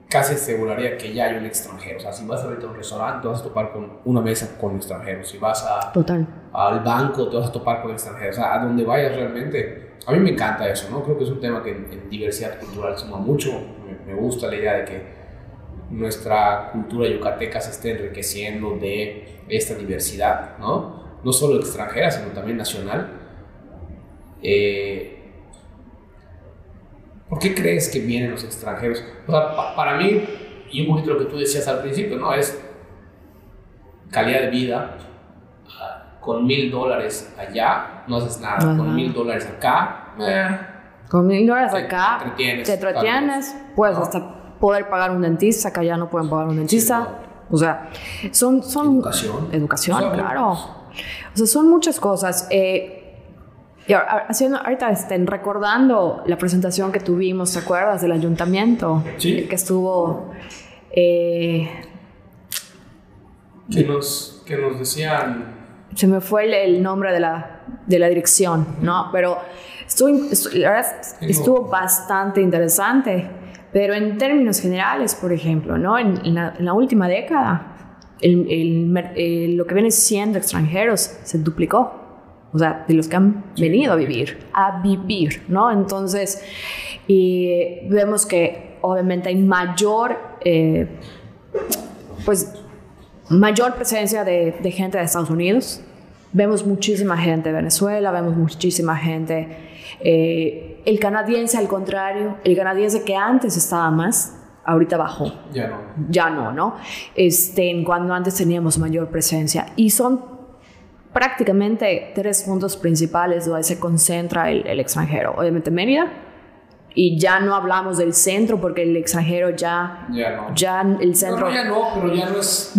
casi aseguraría que ya hay un extranjero. O sea, si vas ahorita a un restaurante, te vas a topar con una mesa con extranjeros. Si vas a, Total. al banco, te vas a topar con extranjeros. O sea, a donde vayas realmente. A mí me encanta eso, ¿no? Creo que es un tema que en, en diversidad cultural suma mucho. Me, gusta la idea de que nuestra cultura yucateca se esté enriqueciendo de esta diversidad, ¿no? No solo extranjera, sino también nacional. Eh, ¿Por qué crees que vienen los extranjeros? O sea, pa- para mí, y un poquito lo que tú decías al principio, ¿no? Es calidad de vida. Con mil dólares allá no haces nada. Ajá. Con mil dólares acá, eh, Con mil dólares Te acá, entretienes, te entretienes, puedes ¿no? hasta poder pagar un dentista, que allá no pueden pagar un dentista. O sea, son... son Educación. Educación, O sea, claro. O sea, son muchas cosas. Eh, y haciendo, ahorita estén recordando la presentación que tuvimos, ¿te acuerdas? Del ayuntamiento. Sí. Que estuvo... eh, que, nos, que nos decían se me fue el, el nombre de la, de la dirección, ¿no? Pero estuvo, estu- la verdad, estuvo bastante interesante. Pero en términos generales, por ejemplo, ¿no? En, en la, en la última década, el, el mer- el- lo que viene siendo extranjeros se duplicó. O sea, de los que han venido a vivir, a vivir, ¿no? Entonces, y vemos que obviamente hay mayor, eh, pues, mayor presencia de, de gente de Estados Unidos. Vemos muchísima gente de Venezuela, vemos muchísima gente. eh, el canadiense, al contrario, el canadiense que antes estaba más, ahorita bajó. ya no. Ya no, ¿no? Este, cuando antes teníamos mayor presencia. Y son prácticamente tres puntos principales donde se concentra el, el extranjero. Obviamente Mérida, y ya no hablamos del centro porque el extranjero ya, Ya no. ya el centro... No, no, ya no, pero ya no es,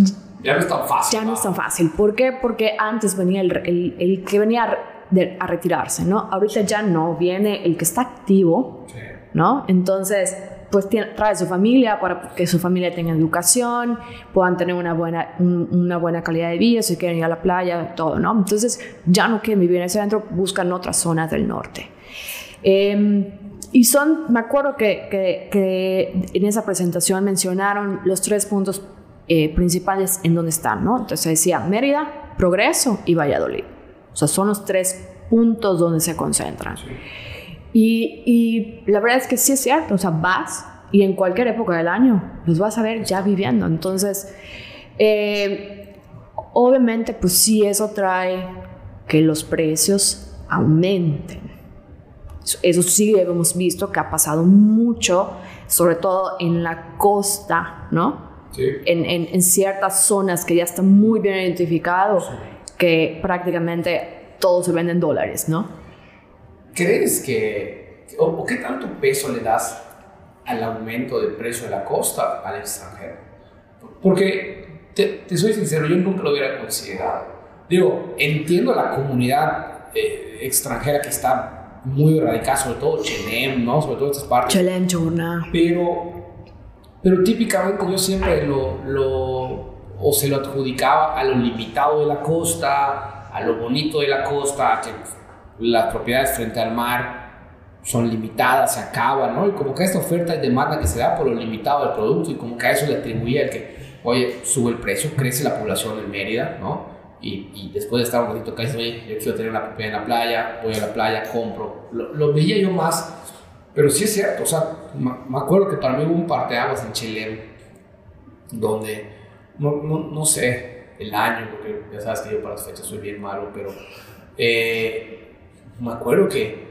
ya no es tan fácil. Ya no es tan fácil. ¿Por qué? Porque antes venía el, el- el que venía a, de- a retirarse, ¿no? Ahorita ya no, viene el que está activo, Sí. ¿no? Entonces, pues tiene- trae su familia para que su familia tenga educación, puedan tener una buena, un- una buena calidad de vida, si quieren ir a la playa, todo, ¿no? Entonces, ya no quieren vivir en el centro, buscan otras zonas del norte. Eh, y son, me acuerdo que, que- que en esa presentación mencionaron los tres puntos eh, principales en donde están, ¿no? Entonces decía Mérida, Progreso y Valladolid. O sea, son los tres puntos donde se concentran. Y, y la verdad es que sí es cierto, o sea, vas y en cualquier época del año los vas a ver ya viviendo. Entonces, eh, obviamente, pues sí, eso trae que los precios aumenten. Eso- Eso sí hemos visto que ha pasado mucho, sobre todo en la costa, ¿no? Sí. En, en- en ciertas zonas que ya está muy bien identificado, que prácticamente todo se vende en dólares, ¿no? ¿Crees que, o, o qué tanto peso le das al aumento del precio de la costa al extranjero? Porque, te, te soy sincero, yo nunca lo hubiera considerado. Digo, entiendo la comunidad eh, extranjera que está muy radicada, sobre todo Chenem, ¿no? Sobre todo estas partes. Chelem, Churna. Pero, pero típicamente yo siempre lo, lo, o se lo adjudicaba a lo limitado de la costa, a lo bonito de la costa, a que las propiedades frente al mar son limitadas, se acaban, ¿no? Y como que esta oferta y demanda que se da por lo limitado del producto y como que a eso le atribuía el que, oye, sube el precio, crece la población en Mérida, ¿no? Y, y después de estar un ratito acá, oye, yo quiero tener una propiedad en la playa, voy a la playa, compro. Lo, lo veía yo más pero sí es cierto, o sea, me acuerdo que para mí hubo un parteaguas en Chile donde, no, no, no sé el año, porque ya sabes que yo para las fechas soy bien malo, pero eh, me acuerdo que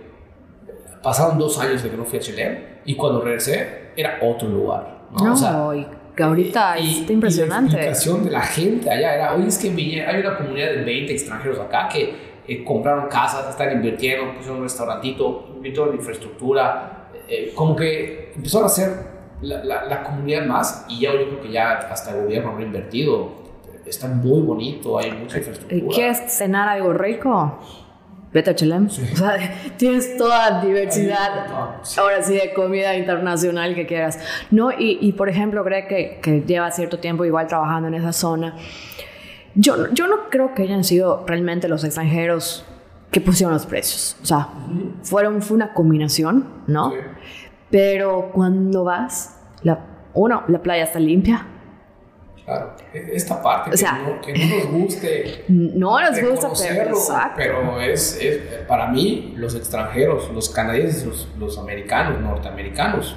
pasaron dos años de que no fui a Chile y cuando regresé era otro lugar. ¿no? No, O sea, y que ahorita y- está Y impresionante. la explicación de la gente allá era, oye, es que en hay una comunidad de 20 extranjeros acá que eh, compraron casas, están invirtiendo, pusieron un restaurantito, invirtieron en infraestructura, eh, como que empezaron a hacer la, la- la comunidad más y ya yo creo que ya hasta el gobierno ha invertido. Está muy bonito, hay mucha Eh, infraestructura. ¿Quieres cenar algo rico? vete a Chelem. O sea, tienes toda diversidad, ahora sí, de comida internacional que quieras. No, y, y por ejemplo, creo que, que, lleva cierto tiempo igual trabajando en esa zona. Yo, yo no creo que hayan sido realmente los extranjeros que pusieron los precios. O sea, fueron, fue una combinación, ¿no? Pero cuando vas, la, uno, la playa está limpia, Claro, e-, esta parte que, no, que, no, nos guste. (laughs) No nos gusta, pero, pero es, es, para mí, los extranjeros, los canadienses, los, los americanos, norteamericanos,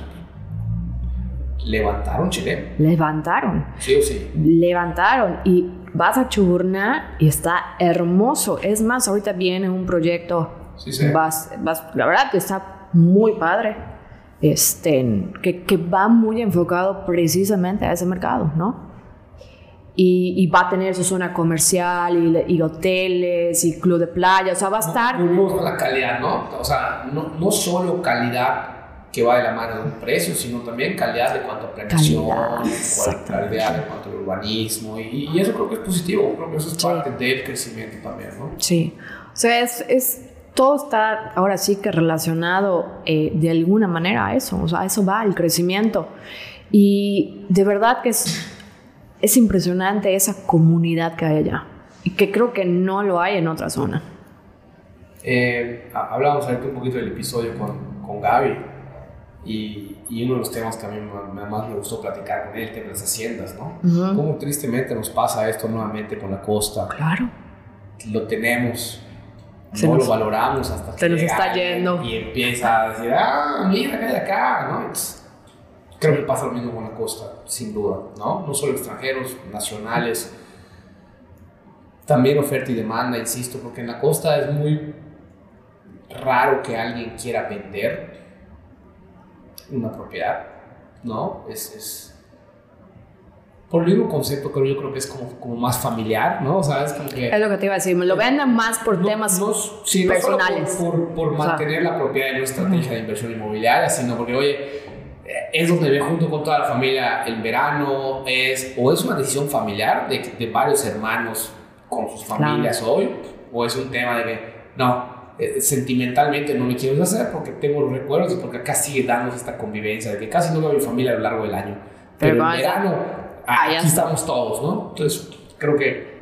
levantaron Chile. Levantaron. Sí o sí. Levantaron. Y vas a Chuburná y está hermoso. Es más, ahorita viene un proyecto. Sí, sí. Vas, vas, la verdad que está muy padre. Este, que, que va muy enfocado precisamente a ese mercado, ¿no? y, va a tener su zona comercial y, hoteles y club de playa, o sea, va a estar... No, la calidad, ¿no? O sea, no, no, solo calidad que va de la mano de un precio, sino también calidad de cuanto a planeación, calidad, de cuanto al urbanismo, y, eso creo que es positivo, creo que eso es parte del crecimiento también, ¿no? Sí, o sea, es, es todo está ahora sí que relacionado eh, de alguna manera a eso, o sea, a eso va el crecimiento. Y de verdad que es es impresionante esa comunidad que hay allá y que creo que no lo hay en otra zona. Eh, hablábamos ahorita un poquito del episodio con, con Gaby y, y, uno de los temas que a mí más me gustó platicar con él, el tema de las haciendas, ¿no? Cómo tristemente nos pasa esto nuevamente con la costa. Claro. Lo tenemos, no lo valoramos hasta que se nos está yendo y empieza a decir, ah, mira que hay acá, ¿no? Creo que pasa lo mismo con la costa, sin duda, ¿no? No solo extranjeros, nacionales. También oferta y demanda, insisto, porque en la costa es muy raro que alguien quiera vender una propiedad, ¿no? Es, es por el mismo concepto, pero yo creo que es como, como más familiar, ¿no? O sea, es como que... Es lo que te iba a decir, me lo venden más por temas personales. No por, por, mantener la propiedad en una estrategia de inversión inmobiliaria, sino porque, oye, es donde ve junto con toda la familia el verano, es, o es una decisión familiar de, de varios hermanos con sus familias hoy, o es un tema de que, no, eh, sentimentalmente no me quiero hacer porque tengo los recuerdos y porque acá sigue dándose esta convivencia de que casi no veo a mi familia a lo largo del año. Pero, en verano, ah, aquí estamos todos, ¿no? Entonces, creo que,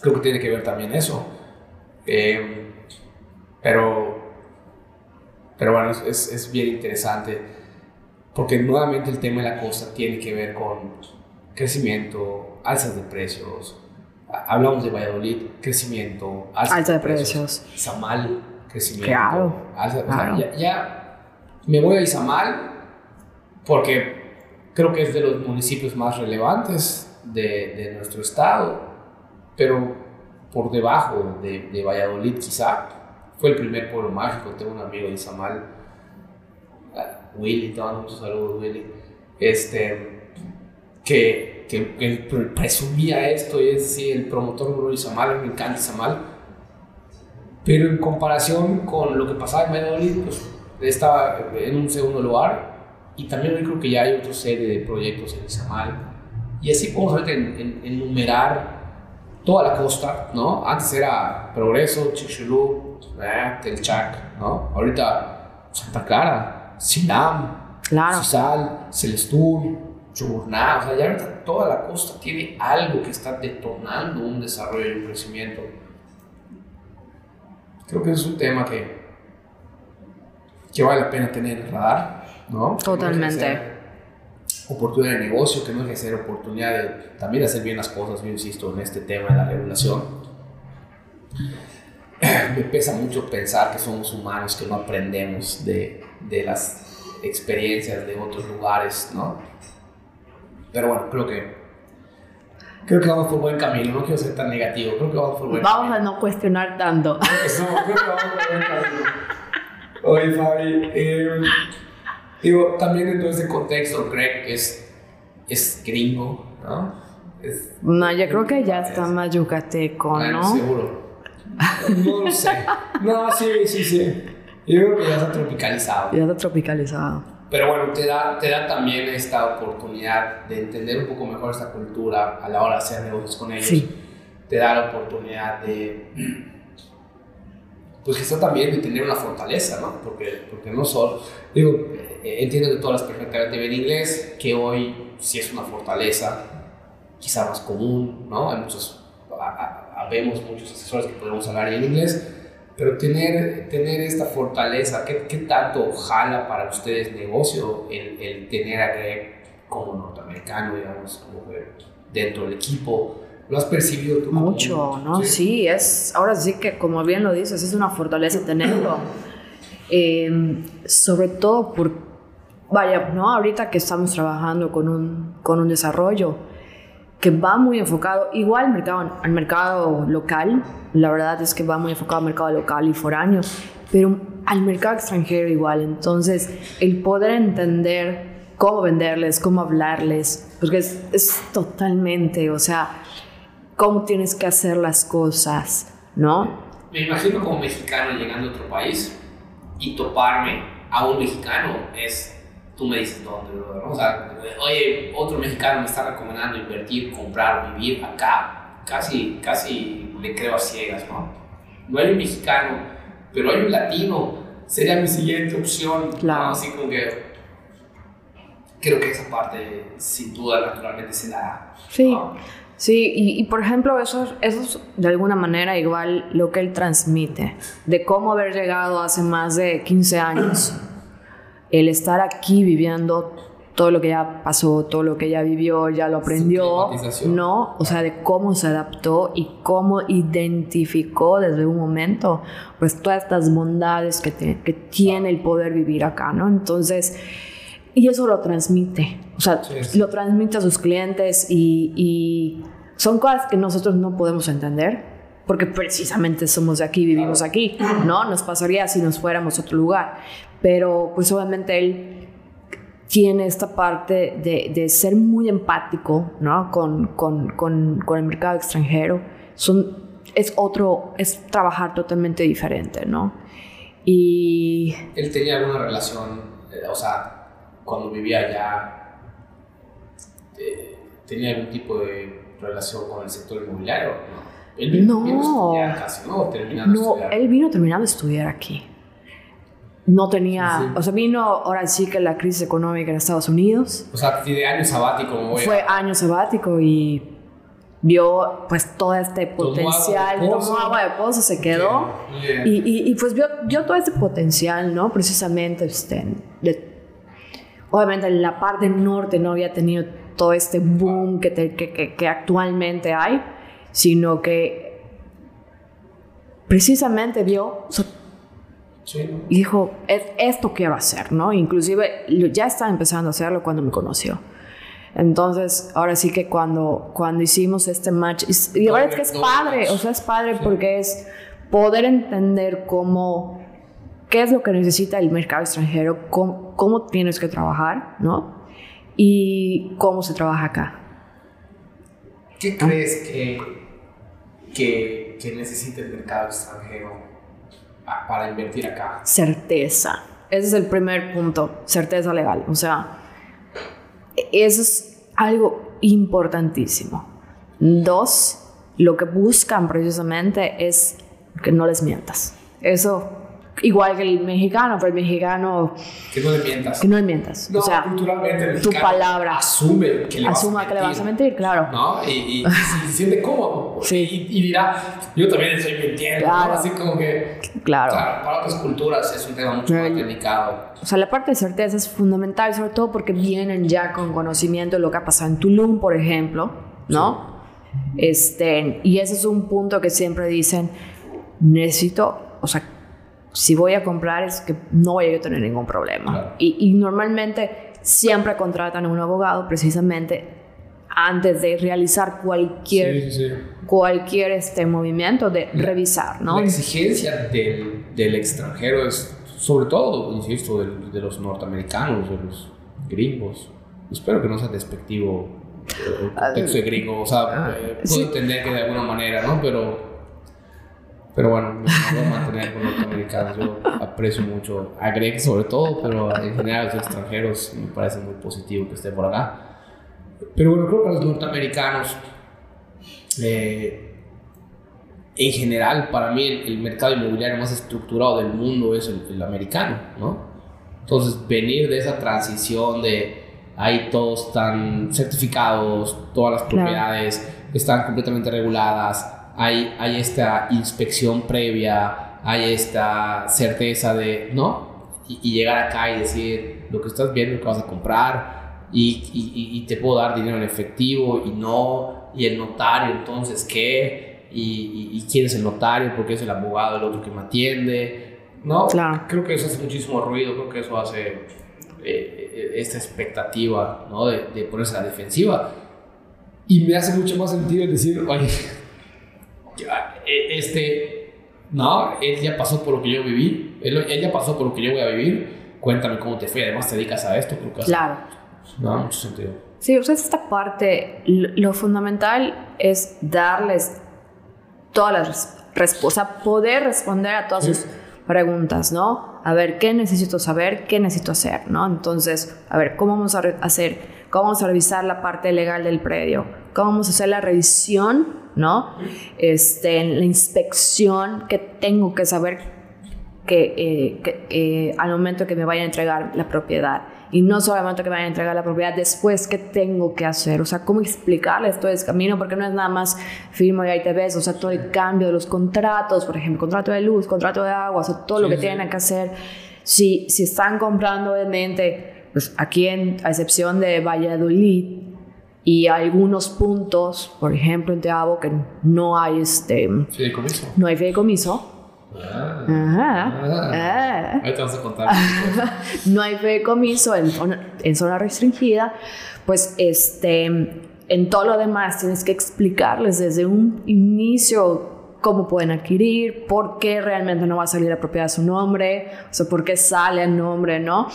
creo que tiene que ver también eso. Eh, pero, pero bueno, es, es bien interesante porque nuevamente el tema de la costa tiene que ver con crecimiento, alzas de precios. Hablamos de Valladolid, crecimiento, alzas de, precios. Izamal, crecimiento. Claro. ya, me voy a Izamal porque creo que es de los municipios más relevantes de, de nuestro estado, pero por debajo de, de, Valladolid quizá. Fue el primer pueblo mágico, tengo un amigo de Izamal Willy, te mando muchos saludos, Willy, este, que, que, presumía esto y es así, el promotor Bruno Samal, me encanta Samal, pero en comparación con lo que pasaba en Valladolid, pues estaba en un segundo lugar y también hoy creo que ya hay otra serie de proyectos en Samal y así podemos en, enumerar toda la costa, ¿no? Antes era Progreso, Chicxulub, eh, Telchac, ¿no? Ahorita Santa Clara, Sinam, claro. Cisal, Celestún, Chuburná, o sea, ya ahorita toda la costa tiene algo que está detonando un desarrollo y un crecimiento. Creo que es un tema que, que vale la pena tener en el radar, ¿no? Totalmente. oportunidad de negocio, que no es que ser oportunidad de también hacer bien las cosas, yo insisto en este tema de la regulación. (clears throat) Me pesa mucho pensar que somos humanos, que no aprendemos de, de las experiencias de otros lugares, ¿no? Pero bueno, creo que creo que vamos por buen camino, no quiero ser tan negativo, creo que vamos por buen vamos camino. Vamos a no cuestionar tanto. (laughs) Eso, creo que vamos por buen camino. Oye, Fabi, eh, digo, también en todo ese contexto, Greg es, es gringo, ¿no? Es, no, yo creo que ya está más yucateco, ¿no? Seguro. No lo sé. No, sí, sí, sí. Yo creo que ya está tropicalizado. Ya está tropicalizado. Pero bueno, te da, te da también esta oportunidad de entender un poco mejor esta cultura a la hora de hacer negocios con ellos. Sí. Te da la oportunidad de, pues quizá también de tener una fortaleza, ¿no? Porque, porque no solo, digo, eh, entiendo que todas las perfectamente ven inglés, que hoy sí es una fortaleza, quizá más común, ¿no? Hay muchos, vemos muchos asesores que podemos hablar en inglés, pero tener, tener esta fortaleza, ¿qué, ¿qué, tanto jala para ustedes negocio el, el tener a Greg como norteamericano, digamos, como dentro del equipo? ¿Lo has percibido tú? Mucho, ¿no? ¿Sí? es, ahora sí que como bien lo dices, es una fortaleza tenerlo. (coughs) Em, sobre todo por, vaya, ¿no? Ahorita que estamos trabajando con un, con un desarrollo que va muy enfocado, igual al mercado, al mercado local, la verdad es que va muy enfocado al mercado local y foráneo, pero al mercado extranjero igual. Entonces, el poder entender cómo venderles, cómo hablarles, porque es, es totalmente, o sea, cómo tienes que hacer las cosas, ¿no? Me imagino como mexicano llegando a otro país y toparme a un mexicano es, tú me dices dónde, ¿no? O sea, oye, otro mexicano me está recomendando invertir, comprar, vivir acá, casi, casi le creo a ciegas, ¿no? No hay un mexicano, pero hay un latino, sería mi siguiente opción, claro. Así como que creo que esa parte sin duda naturalmente se da. Sí. Sí, y, por ejemplo, eso, eso es de alguna manera igual lo que él transmite, de cómo haber llegado hace más de 15 años, el estar aquí viviendo todo lo que ya pasó, todo lo que ya vivió, ya lo aprendió, ¿no? O sea, de cómo se adaptó y cómo identificó desde un momento, pues todas estas bondades que, que tiene el poder vivir acá, ¿no? Entonces, y eso lo transmite, o sea, lo transmite a sus clientes y, son cosas que nosotros no podemos entender porque precisamente somos de aquí, vivimos aquí, ¿no? Nos pasaría si nos fuéramos a otro lugar, pero pues obviamente él tiene esta parte de, de ser muy empático, ¿no? Con, con, con, con, el mercado extranjero. Son, es otro, es trabajar totalmente diferente, ¿no? Y... ¿Él tenía alguna relación, eh, o sea, cuando vivía allá, eh, tenía algún tipo de relación con el sector inmobiliario? No. Él no, a casi, ¿no? Terminando no, él vino terminando de estudiar aquí. No tenía, o sea, vino ahora sí que la crisis económica en Estados Unidos. O sea, de año sabático. Fue año sabático y vio pues todo este potencial, tomó agua de pozo, se quedó y, y, y, pues vio, vio, todo este potencial, ¿no? Precisamente este, de obviamente la parte norte no había tenido todo este boom que, que, que, actualmente hay, sino que precisamente vio y dijo, esto quiero hacer, ¿no? Inclusive ya estaba empezando a hacerlo cuando me conoció. Entonces, ahora sí que cuando, cuando hicimos este match, y, verdad es que es padre, o sea, es padre porque es poder entender cómo qué es lo que necesita el mercado extranjero, cómo, tienes que trabajar, ¿no? Y cómo se trabaja acá. ¿Qué crees que, que, que necesita el mercado extranjero para invertir acá? Certeza. Ese es el primer punto, certeza legal. O sea, eso es algo importantísimo. Dos, lo que buscan precisamente es que no les mientas. Eso igual que el mexicano, pero el mexicano... Que no le mientas. Que no le mientas. No, o sea, culturalmente el tu palabra asume que le vas a mentir. que le vas a mentir, claro. ¿No? Y, y, se siente cómodo. Sí. Y, dirá, yo también estoy mintiendo, claro. Así como que... Claro. claro. Para otras culturas es un tema mucho más delicado. O sea, la parte de certeza es fundamental, sobre todo porque vienen ya con conocimiento de lo que ha pasado en Tulum, por ejemplo, ¿no? Este, y ese es un punto que siempre dicen, necesito, o sea, si voy a comprar es que no voy a tener ningún problema. Y, normalmente siempre contratan a un abogado precisamente antes de realizar cualquier, cualquier este movimiento de revisar, ¿no? La exigencia del, del extranjero es, sobre todo, insisto, de, de, los norteamericanos, de los gringos. Espero que no sea despectivo el contexto de gringo, o sea, ah, eh, puedo entender que de alguna manera, ¿no? Pero pero bueno, me voy a mantener con norteamericanos. Yo aprecio mucho a Greg sobre todo, pero en general a los extranjeros me parece muy positivo que esté por acá. Pero bueno, creo que los norteamericanos, eh, en general, para mí el, mercado inmobiliario más estructurado del mundo es el, el, americano, ¿no? Entonces, venir de esa transición de ahí todos están certificados, todas las propiedades están completamente reguladas, hay, hay esta inspección previa, hay esta certeza de, ¿no? Y, llegar acá y decir lo que estás viendo, lo que vas a comprar, y, y, y, te puedo dar dinero en efectivo y no, y el notario, entonces, ¿qué? Y, quién es el notario, porque es el abogado, el otro que me atiende, ¿no? Claro. Creo que eso hace muchísimo ruido, creo que eso hace eh, esta expectativa, ¿no? De, de ponerse a la defensiva. Y me hace mucho más sentido decir, oye, este, no, él ya pasó por lo que yo viví, él, ya pasó por lo que yo voy a vivir, cuéntame cómo te fue, además te dedicas a esto, creo que Claro. No, mucho sentido. Sí, o sea, esta parte, lo fundamental es darles todas las respuestas, poder responder a todas sus preguntas, ¿no? A ver, ¿qué necesito saber? ¿Qué necesito hacer? ¿No? Entonces, a ver, ¿cómo vamos a hacer? ¿Cómo vamos a revisar la parte legal del predio? ¿Cómo vamos a hacer la revisión ¿no? Este, la inspección que tengo que saber que, eh, eh, al momento que me vayan a entregar la propiedad. Y no solamente que me vayan a entregar la propiedad, después, ¿qué tengo que hacer? O sea, ¿cómo explicarles todo ese camino? Porque no es nada más firmo y ahí te ves, o sea, todo el cambio de los contratos, por ejemplo, contrato de luz, contrato de agua, o sea, todo lo que tienen que hacer. Si, si están comprando, obviamente, pues aquí, en, a excepción de Valladolid, y algunos puntos, por ejemplo en Teabo, que no hay este fideicomiso. No hay fideicomiso. Ah, ah, Ahí te vas a contar. (laughs) no hay fideicomiso en, en zona restringida, pues este en todo lo demás tienes que explicarles desde un inicio cómo pueden adquirir, por qué realmente no va a salir la propiedad a su nombre, o sea, por qué sale el nombre, ¿no?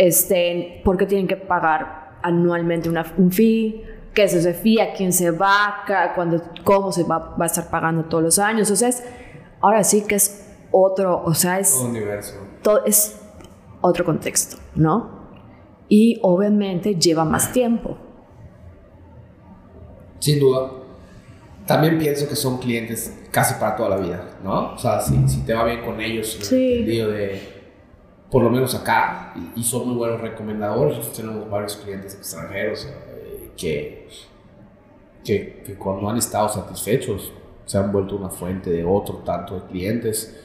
Este, por qué tienen que pagar anualmente una, un fee, qué es ese fee, a quién se va, cuando, cómo se va, va, a estar pagando todos los años. Entonces, ahora sí que es otro, o sea, es... universo. Todo, es otro contexto, ¿no? Y obviamente lleva más tiempo. Sin duda. También pienso que son clientes casi para toda la vida, ¿no? O sea, si, si te va bien con ellos, en el sentido de por lo menos acá, y, son muy buenos recomendadores. tenemos varios clientes extranjeros eh, que, que, que, cuando han estado satisfechos se han vuelto una fuente de otro tanto de clientes.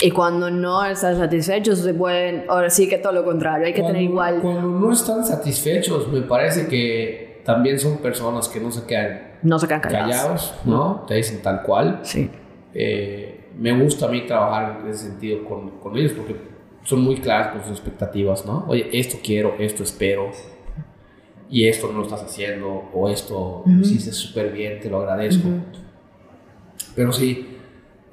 Y cuando no están satisfechos, se pueden, ahora sí que todo lo contrario, hay que tener igual. Cuando no están satisfechos, me parece que también son personas que no se quedan, no se quedan callados, ¿no? Te dicen tal cual. Sí. Eh, me gusta a mí trabajar en ese sentido con, con ellos porque son muy claras con sus expectativas, ¿no? Oye, esto quiero, esto espero, y esto no lo estás haciendo, o esto lo hiciste súper bien, te lo agradezco. Pero sí,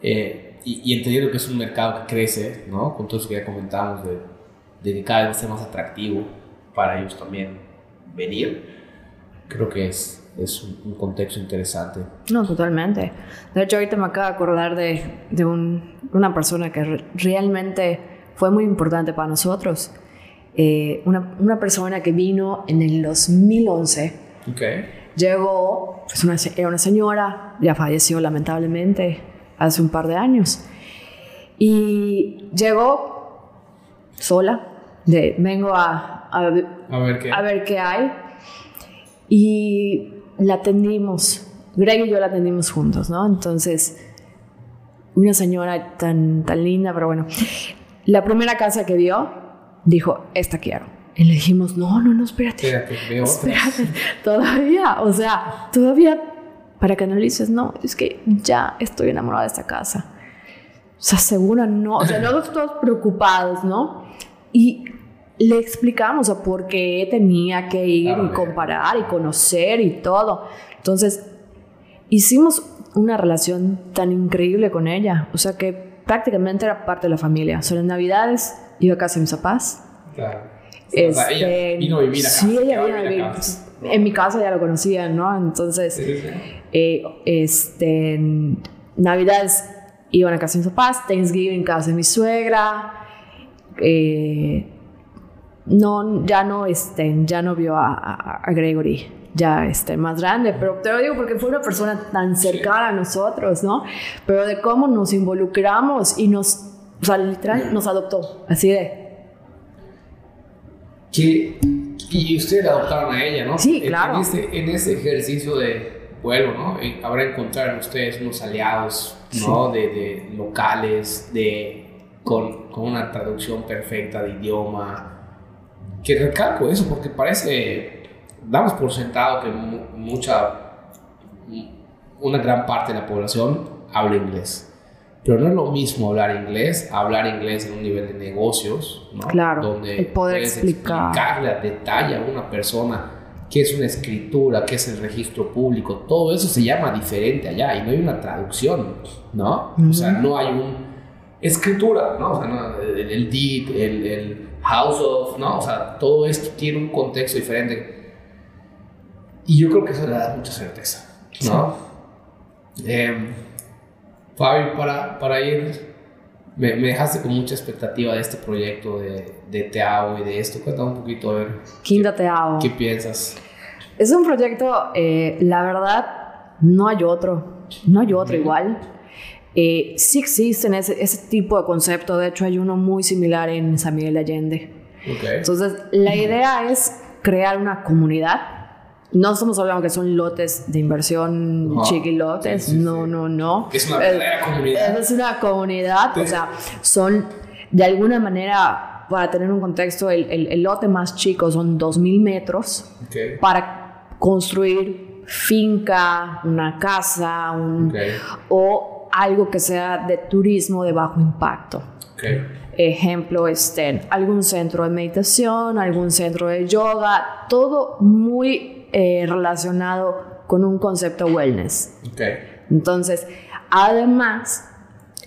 eh, y, entendiendo que es un mercado que crece, ¿no? Con todo eso que ya comentamos, de, de cada vez ser más atractivo para ellos también venir, creo que es, es un, contexto interesante. No, totalmente. De hecho, ahorita me acabo de acordar de, de un, una persona que realmente fue muy importante para nosotros. Eh, una, una, persona que vino en el 2011. Okay. Llegó, pues una, era una señora, ya falleció lamentablemente hace un par de años. Y llegó sola, de, vengo a, a, a, ver qué. a ver qué hay. Y la atendimos, Greg y yo la atendimos juntos, ¿no? Entonces, una señora tan, tan linda, pero bueno, la primera casa que vio, dijo, esta quiero. Y le dijimos, no, no, no, espérate. Espérate, espérate. Todavía, o sea, todavía, para que analices, no, es que ya estoy enamorada de esta casa. O sea, segura no. O sea, (laughs) nosotros todos preocupados, ¿no? Y le explicamos a por qué tenía que ir y comparar y conocer y todo. Entonces, hicimos una relación tan increíble con ella. O sea, que prácticamente era parte de la familia. Solo en Navidades iba a casa de mis papás. Claro. Este, ella vino a vivir acá. Sí, ella vino a vivir. En mi casa ya lo conocían, ¿no? Entonces, eh, este, Navidades iban a casa de mis papás, Thanksgiving casa de mi suegra. Eh, no, ya no, este, ya no vio a, a, Gregory. Ya este, más grande, pero te lo digo porque fue una persona tan cercana a nosotros, ¿no? Pero de cómo nos involucramos y nos, o sea, literal, nos adoptó, así de... Que, y ustedes la adoptaron a ella, ¿no? Sí, claro. En, este, en ese ejercicio de vuelo, ¿no? Habrá encontrado en ustedes unos aliados, ¿no? De, de, locales, de, con, con una traducción perfecta de idioma. Que recalco eso porque parece damos por sentado que mucha, una gran parte de la población habla inglés. Pero no es lo mismo hablar inglés, hablar inglés en un nivel de negocios, ¿no? Claro, donde poder puedes explicar. explicarle a detalle a una persona qué es una escritura, qué es el registro público, todo eso se llama diferente allá y no hay una traducción, ¿no? O sea, no hay un escritura, ¿no? O sea, no, el, el deed, el, el house of, ¿no? O sea, todo esto tiene un contexto diferente y yo creo que eso le da mucha certeza, ¿no? Eh, Fabio, para, para ir, me, me, dejaste con mucha expectativa de este proyecto de, de Teao y de esto. Cuéntame un poquito, a ver. Quinta Teao. ¿Qué piensas? Es un proyecto, eh, la verdad, no hay otro, no hay otro igual. Eh, sí existen ese, ese, tipo de concepto, de hecho hay uno muy similar en San Miguel de Allende. Okay. Entonces, la idea es crear una comunidad no estamos hablando que son lotes de inversión No. chiquilotes, Sí, sí, no, no, no. Es una verdadera comunidad. Es una comunidad, o sea, son de alguna manera, para tener un contexto, el, el- el lote más chico son 2.000 metros para construir finca, una casa, un- o algo que sea de turismo de bajo impacto. Ejemplo, este, algún centro de meditación, algún centro de yoga, todo muy eh, relacionado con un concepto wellness. Entonces, además,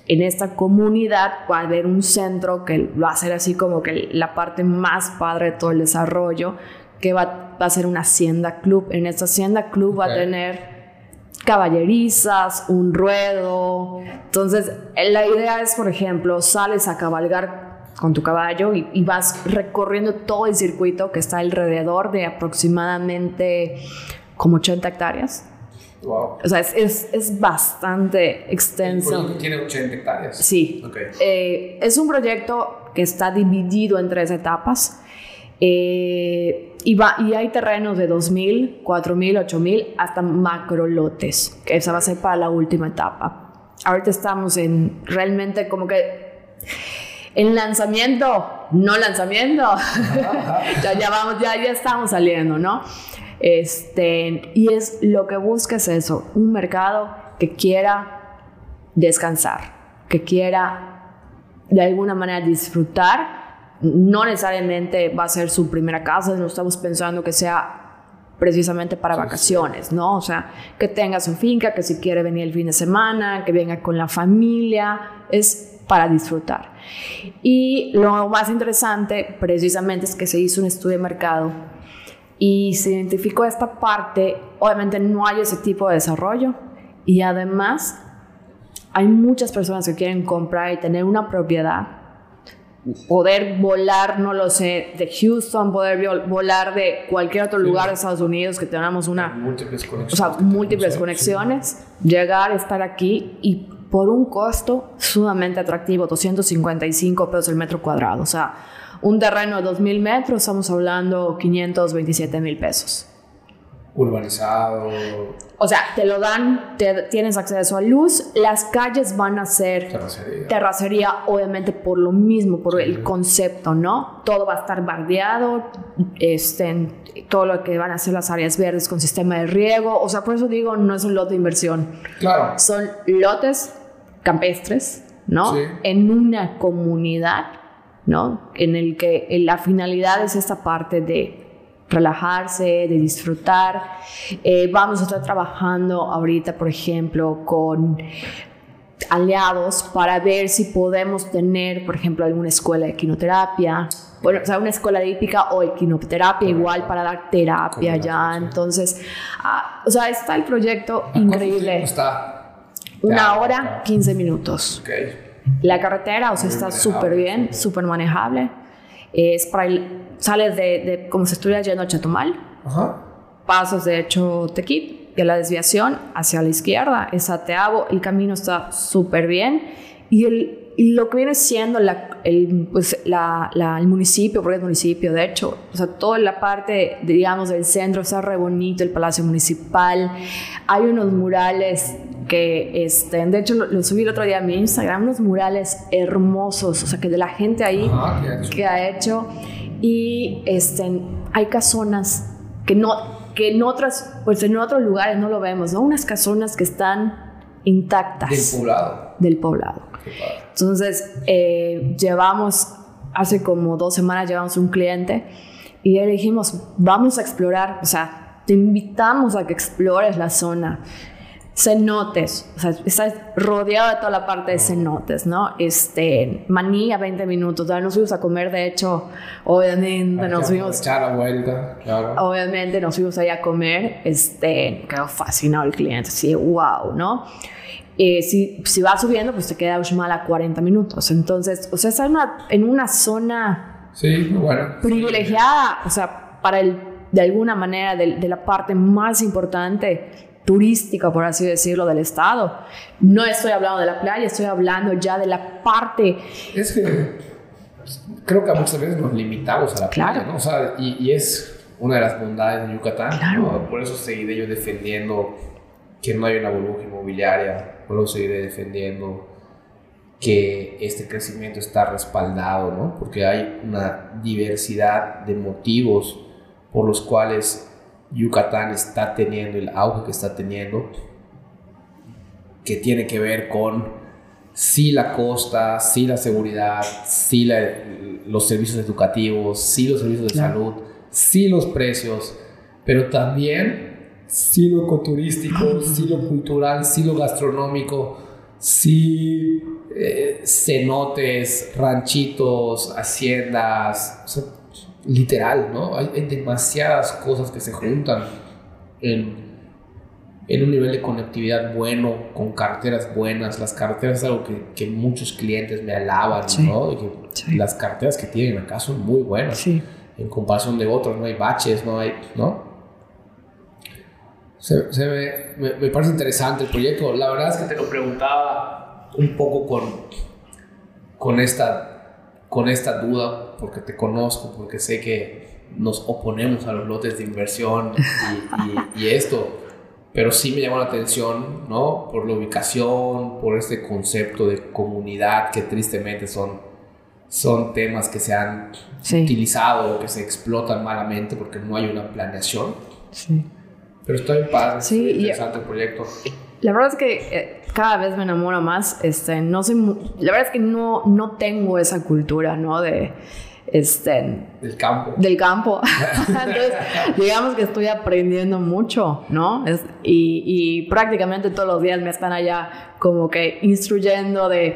en esta comunidad va a haber un centro que va a ser así como que la parte más padre de todo el desarrollo, que va, va a ser una hacienda club. En esta hacienda club va a tener caballerizas, un ruedo. Entonces, la idea es, por ejemplo, sales a cabalgar con tu caballo y, y vas recorriendo todo el circuito que está alrededor de aproximadamente como 80 hectáreas. Wow. O sea, es, es, es bastante El extenso. proyecto tiene 80 hectáreas. Sí. Ok. Eh, es un proyecto que está dividido en tres etapas. Eh, y, va, y hay terrenos de 2.000, 4.000, 8.000 hasta macrolotes, que esa va a ser para la última etapa. Ahorita estamos en realmente como que en lanzamiento, no lanzamiento. (laughs) ya, ya vamos, ya, ya estamos saliendo, ¿no? Este, y es lo que busca es eso, un mercado que quiera descansar, que quiera de alguna manera disfrutar. No necesariamente va a ser su primera casa, no estamos pensando que sea precisamente para vacaciones, ¿no? O sea, que tenga su finca, que si quiere venir el fin de semana, que venga con la familia, es para disfrutar. Y lo más interesante precisamente es que se hizo un estudio de mercado y se identificó esta parte, obviamente no hay ese tipo de desarrollo y además hay muchas personas que quieren comprar y tener una propiedad, poder volar, no lo sé, de Houston, poder volar de cualquier otro Sí. lugar de Estados Unidos, que tengamos una, Múltiples o sea, múltiples conexiones, llegar, estar aquí y por un costo sumamente atractivo, 255 pesos el metro cuadrado. O sea, un terreno de 2.000 metros, estamos hablando 527 mil pesos. Urbanizado. O sea, te lo dan, te- tienes acceso a luz, las calles van a ser Terracería. terracería, obviamente por lo mismo, por el concepto, ¿no? Todo va a estar bardeado, este, todo lo que van a ser las áreas verdes con sistema de riego, o sea, por eso digo, no es un lote de inversión, Claro. son lotes campestres, ¿no? Sí. En una comunidad, ¿no? En el que la finalidad es esta parte de relajarse, de disfrutar. Eh, vamos a estar trabajando ahorita, por ejemplo, con aliados para ver si podemos tener, por ejemplo, alguna escuela de equinoterapia, bueno, o sea, una escuela de hípica o equinoterapia igual para dar terapia ya. Entonces, ah, o sea, está el proyecto ¿A cuánto increíble. Está. Una hora, claro. 15 minutos. La carretera, o sea, está súper bien, súper manejable. Es para el, sales de, de como si estuvieras yendo a Chetumal. Ajá. pasas de hecho Tequit y a la desviación hacia la izquierda es Ateabo, el camino está súper bien y el lo que viene siendo la, el, pues, la, la, el municipio, porque es municipio, de hecho, o sea, toda la parte, digamos, del centro está re bonito, el Palacio Municipal. Hay unos murales que, este, de hecho, lo, subí el otro día a mi Instagram, unos murales hermosos, o sea, que de la gente ahí que ha hecho. Y este, hay casonas que no que en otras pues en otros lugares no lo vemos, ¿no? Unas casonas que están intactas. Del poblado. Del poblado. Entonces, eh, llevamos, hace como dos semanas llevamos un cliente y le dijimos, vamos a explorar, o sea, te invitamos a que explores la zona. Cenotes, o sea, estás rodeado de toda la parte de cenotes, ¿no? Este, maní a 20 minutos, ¿verdad? nos fuimos a comer, de hecho, obviamente nos fuimos... Echar la vuelta, claro. Obviamente nos fuimos ahí a comer, este, quedó fascinado el cliente, así, wow, ¿no? Eh, si, si va subiendo, pues te queda Uxmal a 40 minutos. Entonces, o sea, está en una, en una zona sí, bueno. privilegiada, o sea, para el, de alguna manera, de, de, la parte más importante turística, por así decirlo, del estado. No estoy hablando de la playa, estoy hablando ya de la parte... Es que creo que muchas veces nos limitamos a la claro. playa, ¿no? O sea, y, y, es una de las bondades de Yucatán. Claro. ¿no? Por eso seguiré yo defendiendo que no hay una burbuja inmobiliaria, eso seguiré defendiendo que este crecimiento está respaldado, ¿no? Porque hay una diversidad de motivos por los cuales Yucatán está teniendo el auge que está teniendo, que tiene que ver con sí la costa, sí la seguridad, sí la, los servicios educativos, sí los servicios de Claro. salud, sí los precios, pero también sí lo ecoturístico, sí lo cultural, sí lo gastronómico, sí eh, cenotes, ranchitos, haciendas, o sea, literal, ¿no? Hay, hay demasiadas cosas que se juntan en, en un nivel de conectividad bueno, con carreteras buenas. Las carreteras es algo que, que muchos clientes me alaban, Sí. ¿no? Y que Sí. Las carreteras que tienen acá son muy buenas. Sí. En comparación de otros, no hay baches, no hay, ¿no? Se, se me, me, me parece interesante el proyecto. La verdad es que te lo preguntaba un poco con, con, esta, con esta duda, porque te conozco, porque sé que nos oponemos a los lotes de inversión y, y, y esto, pero sí me llamó la atención, ¿no? Por la ubicación, por este concepto de comunidad que tristemente son, son temas que se han Sí. utilizado o que se explotan malamente porque no hay una planeación. Sí. Pero está bien padre, Sí, y- interesante el proyecto. La verdad es que eh, cada vez me enamoro más. Este, no soy mu- la verdad es que no, no tengo esa cultura, ¿no? De, este, Del campo. del campo. (laughs) Entonces, digamos que estoy aprendiendo mucho, ¿no? Es- y, y prácticamente todos los días me están allá como que instruyendo de,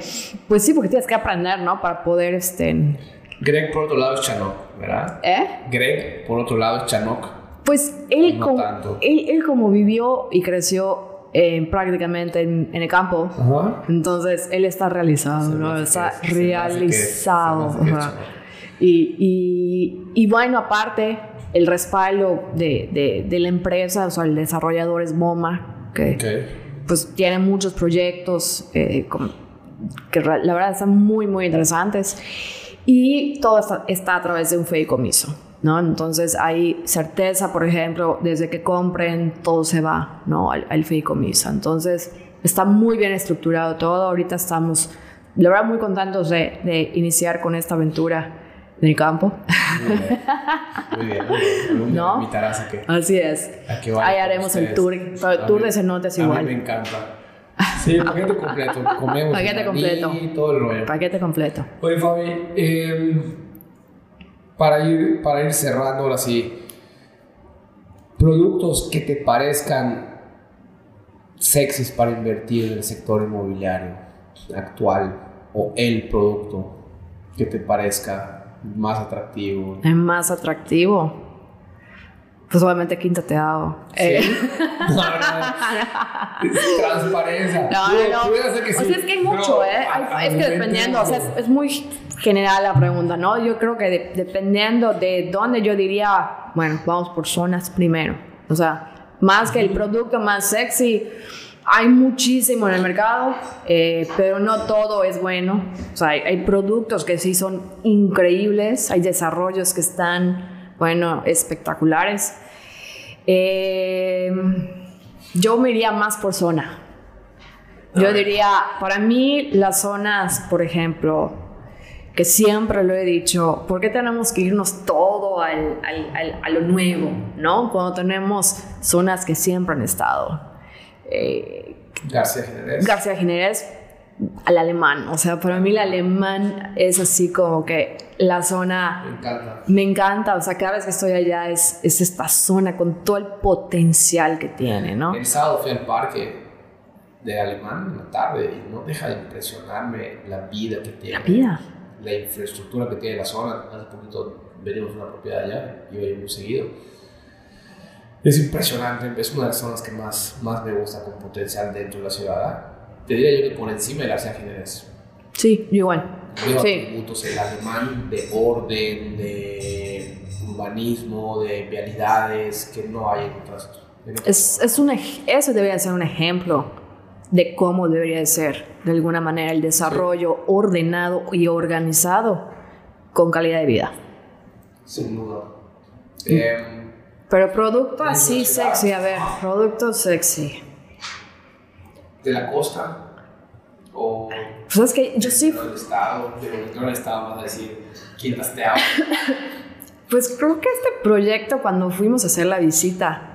pues sí, porque tienes que aprender, ¿no? Para poder, este, Greg, por otro lado, es Chanoc, ¿verdad? ¿eh? Greg, por otro lado, es Chanoc. Pues él, No como, él, él como vivió y creció eh, prácticamente en, en el campo, Ajá. entonces él está realizado, ¿no? Está que realizado. que. Y, y, y bueno, aparte, el respaldo de, de, de la empresa, o sea, el desarrollador es MoMA, que pues tiene muchos proyectos eh, con- que la verdad están muy, muy interesantes. Y todo está, está a través de un fideicomiso, ¿no? Entonces hay certeza, por ejemplo, desde que compren, todo se va, ¿no? Al, al fideicomiso. Entonces está muy bien estructurado todo. Ahorita estamos, la verdad, muy contentos de, de iniciar con esta aventura en el campo. Muy bien. Muy bien. Muy bien. ¿No? invitarás a que, Así es. a que vaya Ahí haremos el tour, A tour mí- de cenotes A igual. mí me encanta. (laughs) Sí, paquete completo. Comemos Paquete completo. todo el rollo. Paquete completo. Oye, Fabi, eh, para, ir, para ir cerrando ahora sí, productos que te parezcan sexys para invertir en el sector inmobiliario actual o el producto que te parezca más atractivo. Más atractivo. Pues obviamente Quinta te hago. Eh, (laughs) No, no, transparencia. No, no, no. pudiera ser que o sí, sea, es que hay mucho, ¿eh? Hay- es que dependiendo, o sea, es, es muy general la pregunta, ¿no? Yo creo que de- dependiendo de dónde yo diría, bueno, vamos por zonas primero, O sea, más que el producto más sexy, hay muchísimo en el mercado, eh, pero no todo es bueno. O sea, hay, hay, productos que sí son increíbles, hay desarrollos que están, bueno, espectaculares. Eh, yo me iría más por zona. Yo diría, para mí las zonas, por ejemplo, que siempre lo he dicho, ¿por qué tenemos que irnos todo al, al, a lo nuevo, no? Cuando tenemos zonas que siempre han estado. Eh, García Jiménez. García Jiménez, al alemán. O sea, para mí el alemán es así como que la zona... Me encanta. Me encanta, o sea, cada vez que estoy allá es, es esta zona con todo el potencial que tiene, ¿no? El sábado fui al parque de Alemán en la tarde y no deja de impresionarme la vida que tiene. La vida. La infraestructura que tiene la zona. Hace poquito venimos a una propiedad allá, voy muy seguido. Es impresionante, es una de las zonas que más, más me gusta con potencial dentro de la ciudad. Te diría yo que por encima de García Jiménez. Sí, igual. Veo Sí. atributos el alemán de orden, de urbanismo, de vialidades que no hay en otras. en otras Es, es un, eso debería ser un ejemplo de cómo debería de ser, de alguna manera, el desarrollo ordenado y organizado con calidad de vida. Sin duda. Em, Pero producto así ciudad. sexy, a ver, producto sexy. De la costa o Pues es que yo sí, del estado, de del estado a decir Quintas te amo. (laughs) pues creo que este proyecto cuando fuimos a hacer la visita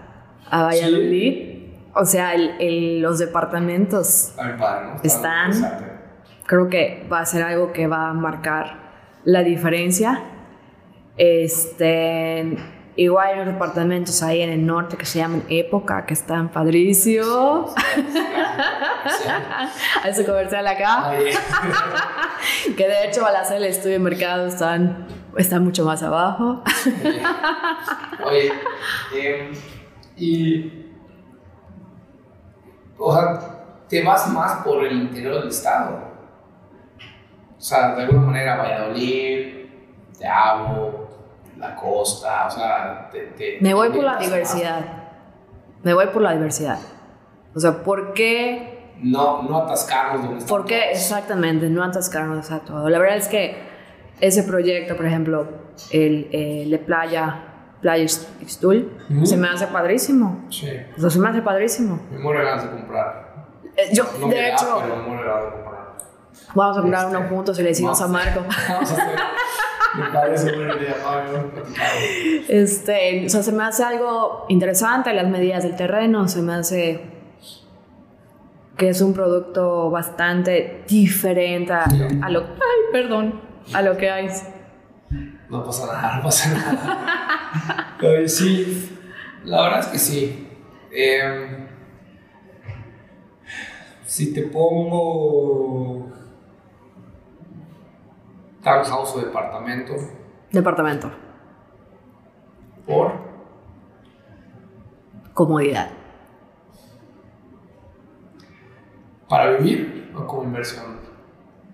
a Valladolid, o sea, el- el- los departamentos, A mi padre, ¿no? Está Están. creo que va a ser algo que va a marcar la diferencia. Este, igual hay unos departamentos ahí en el norte que se llaman Época, que están padrísimos. Sí. (laughs) Hay su comercial acá. Oye, (laughs) Que de hecho al hacer el estudio de mercado están, están mucho más abajo. Oye, em, y. O sea, te vas más por el interior del estado. O sea, de alguna manera, Valladolid, Te Amo, la costa, o sea, te, te- Me voy te por la diversidad. Me voy por la diversidad. O sea, ¿por qué? No, no atascarnos donde ¿Por qué estamos. exactamente no atascarnos a todo? La verdad es que ese proyecto, por ejemplo, el, el de Playa, Playa Ixtul, Ujú. se me hace padrísimo. Sí, O sea, se me hace padrísimo. me muero de comprar. Eh, Yo, No de da, hecho, pero me muero de comprar. Vamos a comprar Este, uno juntos y le decimos a Marco. (laughs) Vamos a hacer. Me parece buena idea. Este, o sea, se me hace algo interesante las medidas del terreno, se me hace que es un producto bastante diferente a, a lo, ay, perdón, a lo que hay. No pasa nada, no pasa nada. (laughs) Oye, sí, la verdad es que sí. Em, si te pongo townhouse o departamento, Departamento, por comodidad. para vivir o como inversión.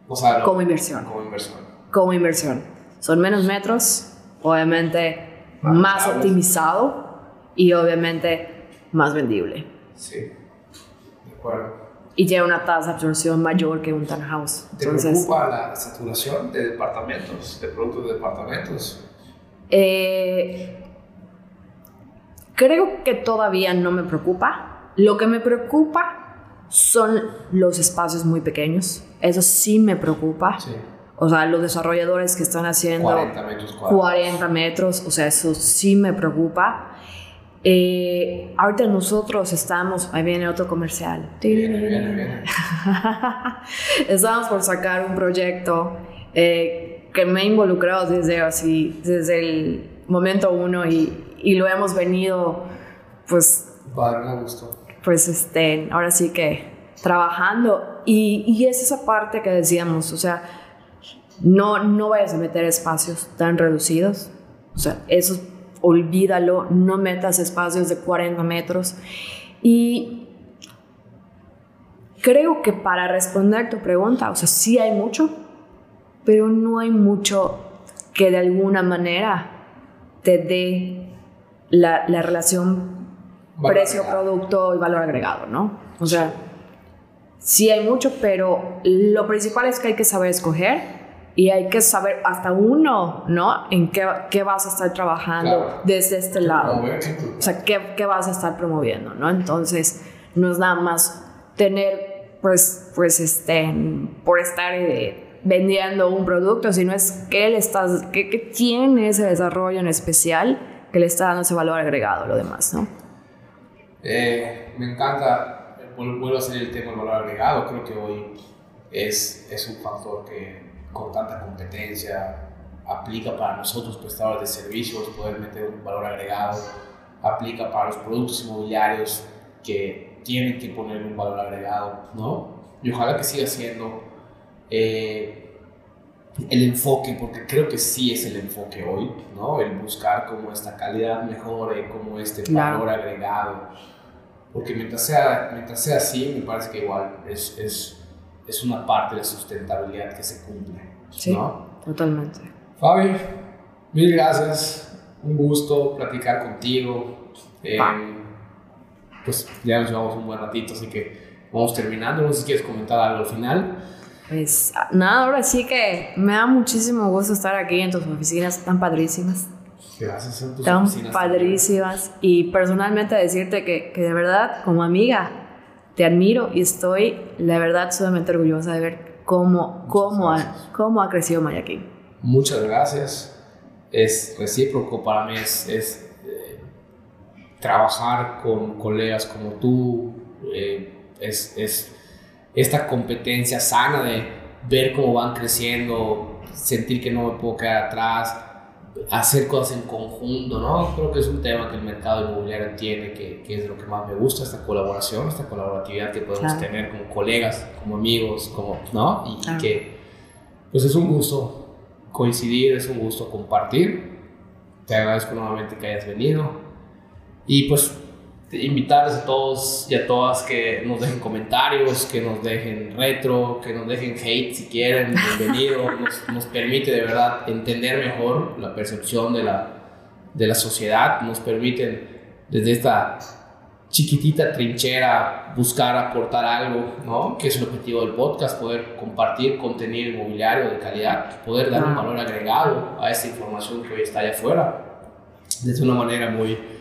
O sea, no, Como inversión. Como inversión. Como inversión. Son menos metros, obviamente Más más optimizado y obviamente más vendible. Sí, de acuerdo. Y lleva una tasa de absorción mayor que un townhouse. ¿Te Entonces, preocupa la saturación de departamentos, de productos de departamentos? Eh, creo que todavía no me preocupa. Lo que me preocupa son los espacios muy pequeños. Eso sí me preocupa. Sí. O sea, los desarrolladores que están haciendo 40 metros cuadrados. 40 metros, o sea, eso sí me preocupa. Eh, ahorita nosotros estamos, ahí viene otro comercial. Viene, viene, viene. (laughs) Estamos por sacar un proyecto eh, que me he involucrado desde así, desde el momento uno y, y lo hemos venido, pues, Padre, me gustó. pues, este, ahora sí que trabajando. Y, y es esa parte que decíamos, o sea, no, no vayas a meter espacios tan reducidos. O sea, eso olvídalo, no metas espacios de 40 metros. Y creo que para responder tu pregunta, o sea, sí hay mucho, pero no hay mucho que de alguna manera te dé la, la relación precio, producto y valor agregado, ¿no? O sea, sí hay mucho, pero lo principal es que hay que saber escoger y hay que saber hasta uno, ¿no? En qué, qué vas a estar trabajando desde este lado. O sea, qué, qué, vas a estar promoviendo, ¿no? Entonces, no es nada más tener, pues, pues, este, por estar eh, vendiendo un producto, sino es qué le estás, qué, qué tiene ese desarrollo en especial que le está dando ese valor agregado a lo demás, ¿no? Eh, me encanta, vuelvo a hacer el tema del valor agregado, creo que hoy es, es un factor que con tanta competencia aplica para nosotros prestadores de servicios poder meter un valor agregado, aplica para los productos inmobiliarios que tienen que poner un valor agregado, ¿no? Y ojalá que siga siendo eh, el enfoque, porque creo que sí es el enfoque hoy, ¿no? El buscar cómo esta calidad mejore, cómo este valor agregado porque mientras sea, mientras sea así, me parece que igual es, es, es una parte de la sustentabilidad que se cumple. Sí, ¿no? totalmente. Fabi, mil gracias. Un gusto platicar contigo. Eh, pues ya nos llevamos un buen ratito, así que vamos terminando. No sé si quieres comentar algo al final. Pues nada, ahora sí que me da muchísimo gusto estar aquí en tus oficinas tan padrísimas. Gracias a tus Tan padrísimas. Y personalmente decirte que, que, de verdad, como amiga, te admiro y estoy, la verdad, sumamente orgullosa de ver cómo, cómo, ha, cómo ha crecido Mayaquín. Muchas gracias. Es recíproco para mí, es, es eh, trabajar con colegas como tú, eh, es, es esta competencia sana de ver cómo van creciendo, sentir que no me puedo quedar atrás hacer cosas en conjunto, ¿no? Creo que es un tema que el mercado inmobiliario tiene, que, que es lo que más me gusta, esta colaboración, esta colaboratividad que podemos tener como colegas, como amigos, como, ¿no? Y, que, pues es un gusto coincidir, es un gusto compartir. Te agradezco nuevamente que hayas venido. Y pues invitarles a todos y a todas que nos dejen comentarios, que nos dejen retro, que nos dejen hate si quieren, bienvenido, (laughs) nos, nos, permite de verdad entender mejor la percepción de la, de la sociedad, nos permiten desde esta chiquitita trinchera buscar aportar algo, ¿no? que es el objetivo del podcast, poder compartir contenido inmobiliario de calidad, poder dar un valor agregado a esta información que hoy está allá afuera, desde una manera muy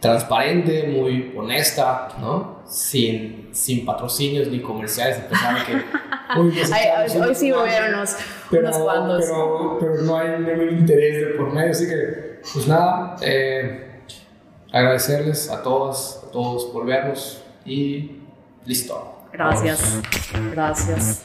transparente, muy honesta, ¿no? Sin, sin patrocinios ni comerciales, a pesar de que... (laughs) Hoy, hoy, sí hubieron unos, pero, unos cuantos. Pero, pero, no hay ningún interés de por medio, así que, pues nada, eh, agradecerles a todas, a todos por vernos y listo. Gracias, gracias.